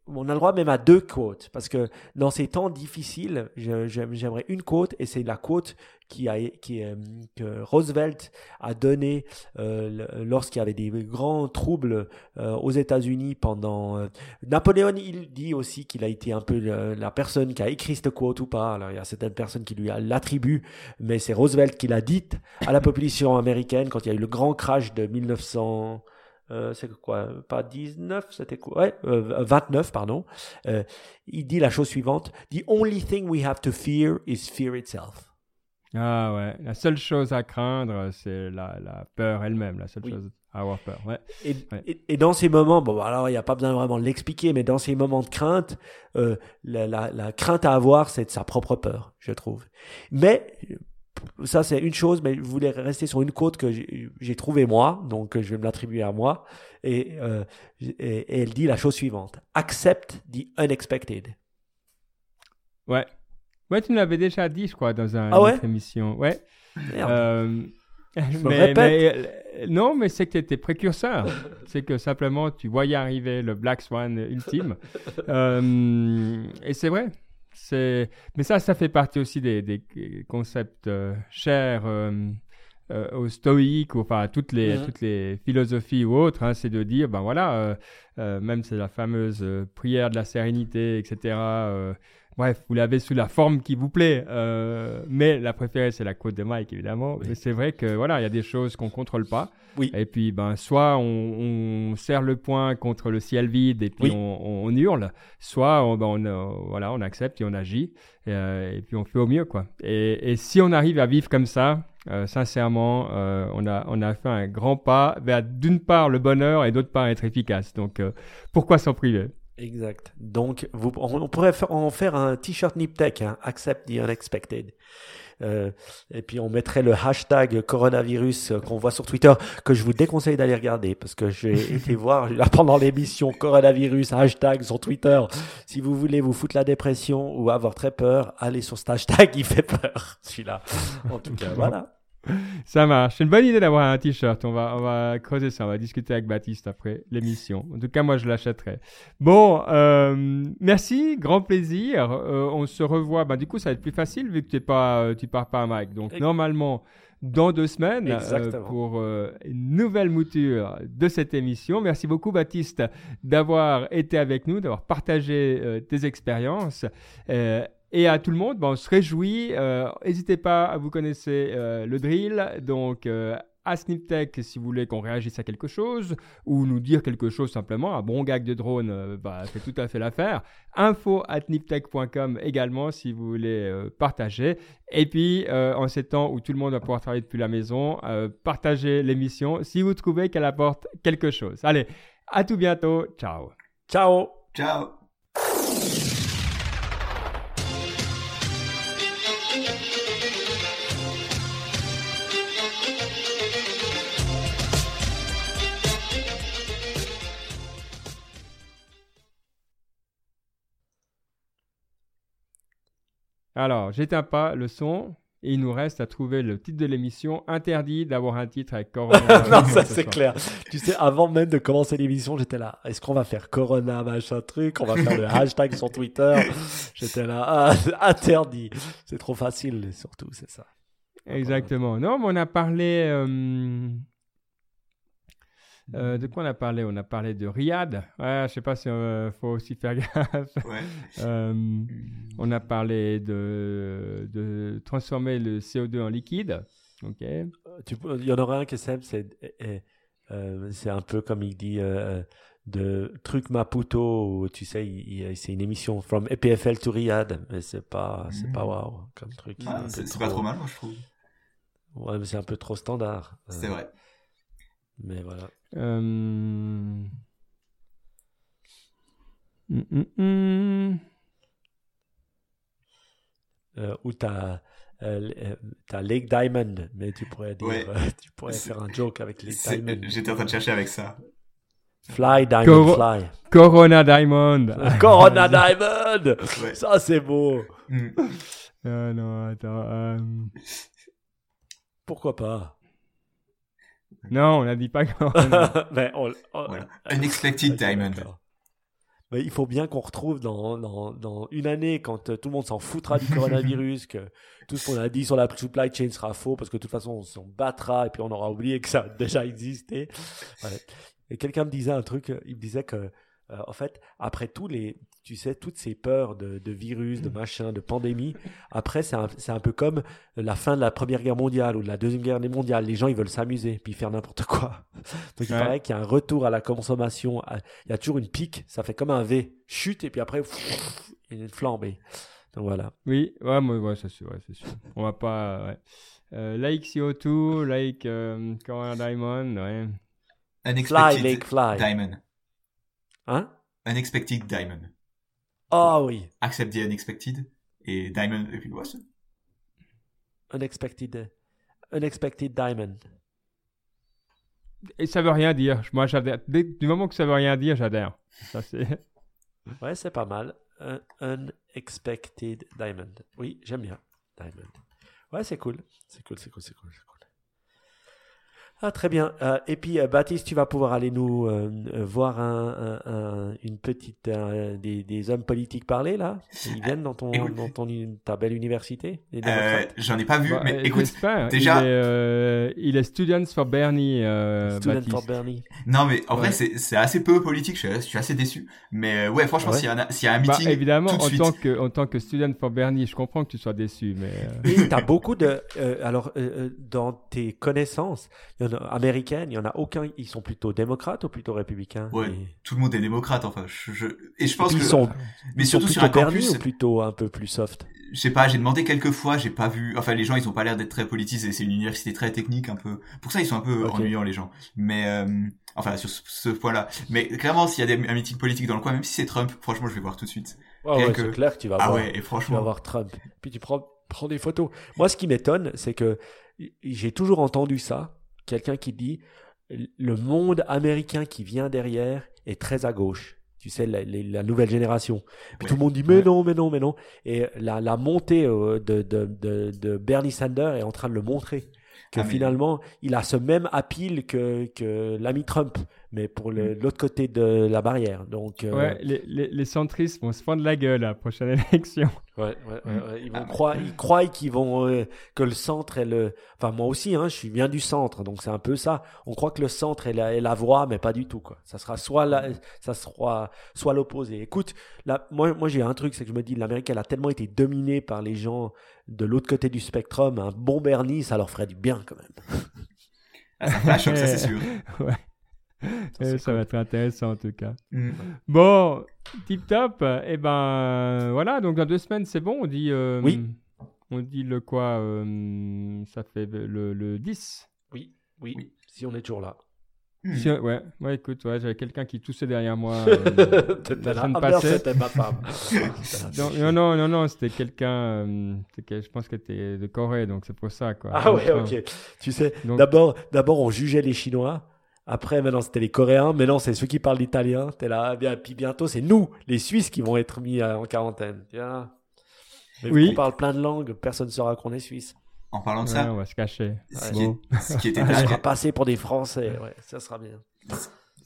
on a le droit même à deux quotes parce que dans ces temps difficiles, j'aimerais une quote et c'est la quote qui a, euh, que Roosevelt a donnée euh, lorsqu'il y avait des grands troubles euh, aux États-Unis pendant. Napoléon, il dit aussi qu'il a été un peu la personne qui a écrit cette quote ou pas. Alors il y a certaines personnes qui lui l'attribuent, mais c'est Roosevelt qui l'a dite à la population américaine quand il y a eu le grand crash de 1900. Euh, c'est quoi Pas 19, c'était quoi? Ouais, 29, euh, pardon. Euh, il dit la chose suivante The only thing we have to fear is fear itself. Ah ouais, la seule chose à craindre, c'est la, la peur elle-même, la seule chose à avoir peur. Ouais. Et, et, dans ces moments, bon, alors il n'y a pas besoin vraiment de l'expliquer, mais dans ces moments de crainte, la, la, la, crainte à avoir, c'est de sa propre peur, je trouve. Mais ça c'est une chose, mais je voulais rester sur une côte que j'ai trouvée moi, donc je vais me l'attribuer à moi. Euh, et, elle dit la chose suivante Accept the unexpected. Ouais. Ouais, tu nous l'avais déjà dit, je crois, dans un, ah une émission. Ouais. Euh, mais, euh, non, mais c'est que tu étais précurseur. c'est que simplement, tu voyais arriver le Black Swan ultime. et c'est vrai. C'est, mais ça, ça fait partie aussi des, des concepts euh, chers euh, euh, aux stoïques, enfin à toutes les, mhm. toutes les philosophies ou autres. Hein, c'est de dire, ben voilà, même c'est la fameuse prière de la sérénité, etc. Bref, vous l'avez sous la forme qui vous plaît. Euh, mais la préférée, c'est la côte de Mike, évidemment. Mais c'est vrai que voilà, il y a des choses qu'on contrôle pas. Oui. Et puis, ben, soit on, serre le poing contre le ciel vide et puis on, hurle, soit on, ben, on, euh, voilà, on accepte et on agit. Et, euh, puis on fait au mieux, quoi. Et, si on arrive à vivre comme ça, sincèrement, on, a, on a fait un grand pas vers d'une part le bonheur et d'autre part être efficace. Donc, pourquoi s'en priver? Exact. Donc, vous, on, pourrait en faire un t-shirt Niptech, hein, Accept the Unexpected. Euh, et puis on mettrait le hashtag coronavirus euh, qu'on voit sur Twitter, que je vous déconseille d'aller regarder, parce que j'ai été voir là, pendant l'émission coronavirus, hashtag sur Twitter. Si vous voulez vous foutre la dépression ou avoir très peur, allez sur ce hashtag, il fait peur, celui-là. En tout cas, voilà. Ça marche. C'est une bonne idée d'avoir un t-shirt. On va, on va creuser ça. On va discuter avec Baptiste après l'émission. En tout cas, moi, je l'achèterai. Bon, euh, merci. Grand plaisir. Euh, on se revoit. Bah, du coup, ça va être plus facile vu que tu pas, euh, tu pars pas à Mike. Donc, normalement, dans deux semaines pour une nouvelle mouture de cette émission. Merci beaucoup, Baptiste, d'avoir été avec nous, d'avoir partagé tes expériences. Et à tout le monde, bon, on se réjouit. Euh, n'hésitez pas à vous connaisser euh, le drill. Donc, euh, à SnipTech, si vous voulez qu'on réagisse à quelque chose ou nous dire quelque chose simplement, un bon gag de drone bah, fait tout à fait l'affaire. Info at niptech.com également si vous voulez partager. Et puis, en ces temps où tout le monde va pouvoir travailler depuis la maison, partagez l'émission si vous trouvez qu'elle apporte quelque chose. Allez, à tout bientôt. Ciao. Ciao. Ciao. Alors, j'éteins pas le son. Et il nous reste à trouver le titre de l'émission. Interdit d'avoir un titre avec Corona. non, ça c'est clair. Tu sais, avant même de commencer l'émission, j'étais là. Est-ce qu'on va faire Corona, machin truc? On va faire le hashtag sur Twitter. J'étais là. Ah, interdit. C'est trop facile, surtout, c'est ça. Exactement. Non, mais on a parlé. euh, euh, de quoi on a parlé? On a parlé de Riyad. Ouais, je sais pas si euh, faut aussi faire gaffe. Ouais. Euh, on a parlé de, de transformer le CO2 en liquide. Ok. Tu peux- Il y en aura un c'est, c'est, euh, euh, c'est un peu comme il dit euh, de truc Maputo, où, tu sais, c'est une émission from EPFL to Riyad, mais c'est pas, c'est pas Mm. waouh comme truc. Ah, c'est pas trop mal, moi, je trouve. Ouais, mais c'est un peu trop standard. Euh, C'est vrai. Mais voilà. Euh, hum, hum, hum. Euh, ou t'as, euh, euh, t'as Lake Diamond, mais tu pourrais dire, Ouais. tu pourrais faire un joke avec Lake Diamond. J'étais en train de chercher avec ça. Fly Diamond Fly. Corona Diamond. Corona Diamond. Ouais. Ça c'est beau. Non, attends. euh, Pourquoi pas? Non, on n'a dit pas Corona. Mais on- on- Voilà. Unexpected Diamond. Mais il faut bien qu'on retrouve dans, dans, dans une année, quand euh, tout le monde s'en foutra du coronavirus, que tout ce qu'on a dit sur la supply chain sera faux, parce que de toute façon, on s'en battra et puis on aura oublié que ça a déjà existé. Ouais. Et quelqu'un me disait un truc, euh, il me disait que, euh, en fait, après tous les, tu sais, toutes ces peurs de, de virus, de machin, de pandémie, après, c'est un, c'est un peu comme la fin de la Première Guerre mondiale ou de la Deuxième Guerre mondiale. Les gens, ils veulent s'amuser, puis faire n'importe quoi. Donc, il Ouais. paraît qu'il y a un retour à la consommation. Il y a toujours une pique, ça fait comme un V. Chute, et puis après, il y a une flambée. Donc voilà. Oui, ouais, moi, ouais, c'est sûr, ouais, c'est sûr. On va pas. ouais. Euh, like CO2, like euh, Diamond, ouais. Fly, Unexpected Lake, fly. Diamond. Hein? Unexpected Diamond. Ah oui. Accept the unexpected. Et Diamond. Et puis, Unexpected, unexpected diamond. Et ça veut rien dire. Moi, j'adhère. Dès- Du moment que ça veut rien dire, j'adhère. Ça, c'est. Ouais, c'est pas mal. Un unexpected diamond. Oui, j'aime bien. Diamond. Ouais, c'est cool. C'est cool, c'est cool, c'est cool, c'est cool. Ah, très bien. Euh, et puis, euh, Baptiste, tu vas pouvoir aller nous euh, voir un, un- un- une petite, euh, des, des hommes politiques parler, là Ils viennent dans, ton, écoute. dans ton, ta belle université, Euh, J'en ai pas vu, Bah, mais euh, écoute. j'espère. déjà- Il est, euh, il est Students for Bernie, euh, Student Baptiste. for Bernie. Non, mais en vrai, Ouais. c'est c'est assez peu politique. Je suis, je suis assez déçu. Mais ouais, franchement, Ouais. s'il y, en a- s'il y a un Bah, meeting. évidemment, tout de en suite. tant, que, en tant que Student for Bernie, je comprends que tu sois déçu, mais. euh, Et t'as beaucoup de. euh, alors, dans tes connaissances il y en a, américaines, il y en a aucun. Ils sont plutôt démocrates ou plutôt républicains? Ouais, Et- tout le monde est démocrate. Enfin, je, je- et je Et pense que. ils sont, mais ils sont surtout sur plutôt un Bernie campus. ou plutôt un peu plus soft? Je sais pas, j'ai demandé quelques fois, j'ai pas vu. Enfin, les gens, ils ont pas l'air d'être très politisés. C'est une université très technique, un peu. Pour ça, ils sont un peu ennuyants, les gens. Mais euh, enfin, sur ce, ce point-là. Mais clairement, s'il y a des, un meeting politique dans le coin, même si c'est Trump, franchement, je vais voir tout de suite. Rien ouais, que- c'est clair que tu vas Ah voir. ouais, et Tu vas franchement. voir Trump. Puis tu prends, prends des photos. Moi, ce qui m'étonne, c'est que j'ai toujours entendu ça. Quelqu'un qui dit le monde américain qui vient derrière est très à gauche. Tu sais, la, la- la nouvelle génération. Puis Ouais. tout le monde dit mais Ouais. non, mais non, mais non. Et la, la montée euh, de, de, de, de Bernie Sanders est en train de le montrer. Que Ah, mais- finalement, il a ce même appeal que, que l'ami Trump, mais pour Mm. l'autre côté de la barrière. Donc, euh, Ouais, les, les, les centristes vont se prendre la gueule à la prochaine élection. Ouais, ouais, ouais, ouais. Ils, vont Ah. croire, ils croient qu'ils vont euh, que le centre est le. Enfin moi aussi, hein, je suis viens du centre, donc c'est un peu ça. On croit que le centre est la, est la voie, mais pas du tout quoi. Ça sera soit la, ça sera soit l'opposé. Écoute, là, moi, moi j'ai un truc, c'est que je me dis, l'Amérique elle a tellement été dominée par les gens de l'autre côté du spectrum. Un bon Bernie, ça leur ferait du bien quand même. Ah, ça flash, ça c'est sûr. ouais. Euh, ça va être intéressant en tout cas. Mm. Bon, tip top. Et ben voilà, donc dans deux semaines c'est bon. On dit. euh, Oui. On dit le quoi euh, Ça fait le, le 10. Oui, oui, Oui. Si on est toujours là. Mm. Si- ouais, ouais, écoute, ouais, j'avais quelqu'un qui toussait derrière moi. euh, la là. Ah, merde, c'était ma femme. non, non, non, non, non, c'était quelqu'un. euh, je pense que c'était de Corée, donc c'est pour ça quoi. Ah ouais, Enfin, ok. Tu sais, d'abord on jugeait les Chinois. Après, maintenant c'était les Coréens. Maintenant c'est ceux qui parlent l'italien. T'es là, bien, puis bientôt c'est nous, les Suisses, qui vont être mis euh, en quarantaine. Tiens. Mais Oui. On parle plein de langues, personne ne saura qu'on est suisse. En parlant de Ouais, ça, on va se cacher. ce, qui est- ce qui était On sera passé pour des Français, ouais, ça sera bien.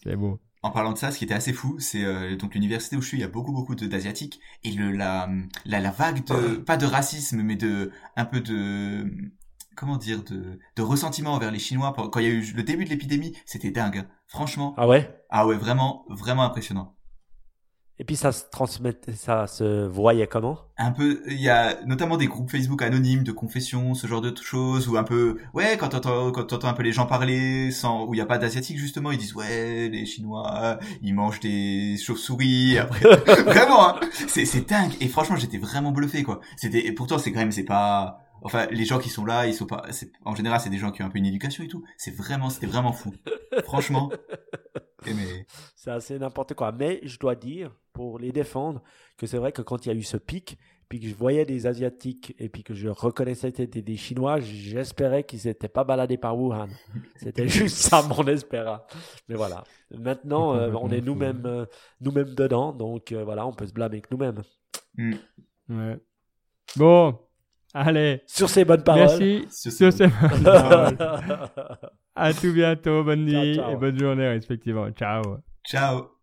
C'est beau. en parlant de ça, ce qui était assez fou, c'est euh, donc l'université où je suis, il y a beaucoup beaucoup de- d'asiatiques et le la, la la vague de pas de racisme mais de un peu de comment dire de de ressentiment envers les Chinois quand il y a eu le début de l'épidémie, c'était dingue. Franchement, Ah ouais? Ah ouais, vraiment vraiment impressionnant. Et puis ça se transmettait, ça se voyait comment? Un peu il y a notamment des groupes Facebook anonymes de confession ce genre de choses ou un peu ouais quand t'entends quand t'entends un peu les gens parler sans où il y a pas d'asiatiques justement ils disent ouais les chinois ils mangent des chauves-souris après. Vraiment hein, c'est c'est dingue. Et franchement j'étais vraiment bluffé quoi. C'était et pourtant c'est quand même c'est pas enfin les gens qui sont là ils sont pas en général c'est des gens qui ont un peu une éducation et tout c'est vraiment c'était vraiment fou franchement mais C'est assez n'importe quoi. Mais je dois dire, pour les défendre, que c'est vrai que quand il y a eu ce pic, puis que je voyais des Asiatiques et puis que je reconnaissais que c'était des Chinois, j'espérais qu'ils n'étaient pas baladés par Wuhan. C'était juste ça mon espéra. Mais voilà. Maintenant, euh, on est nous-mêmes euh, nous-mêmes dedans, donc euh, voilà, on peut se blâmer que nous-mêmes. hmm, Ouais. Bon, allez. Sur ces bonnes paroles. Merci. sur Sur ce- ces bonnes paroles. À tout bientôt. Bonne Ciao, nuit ciao. et bonne journée respectivement. Ciao. ciao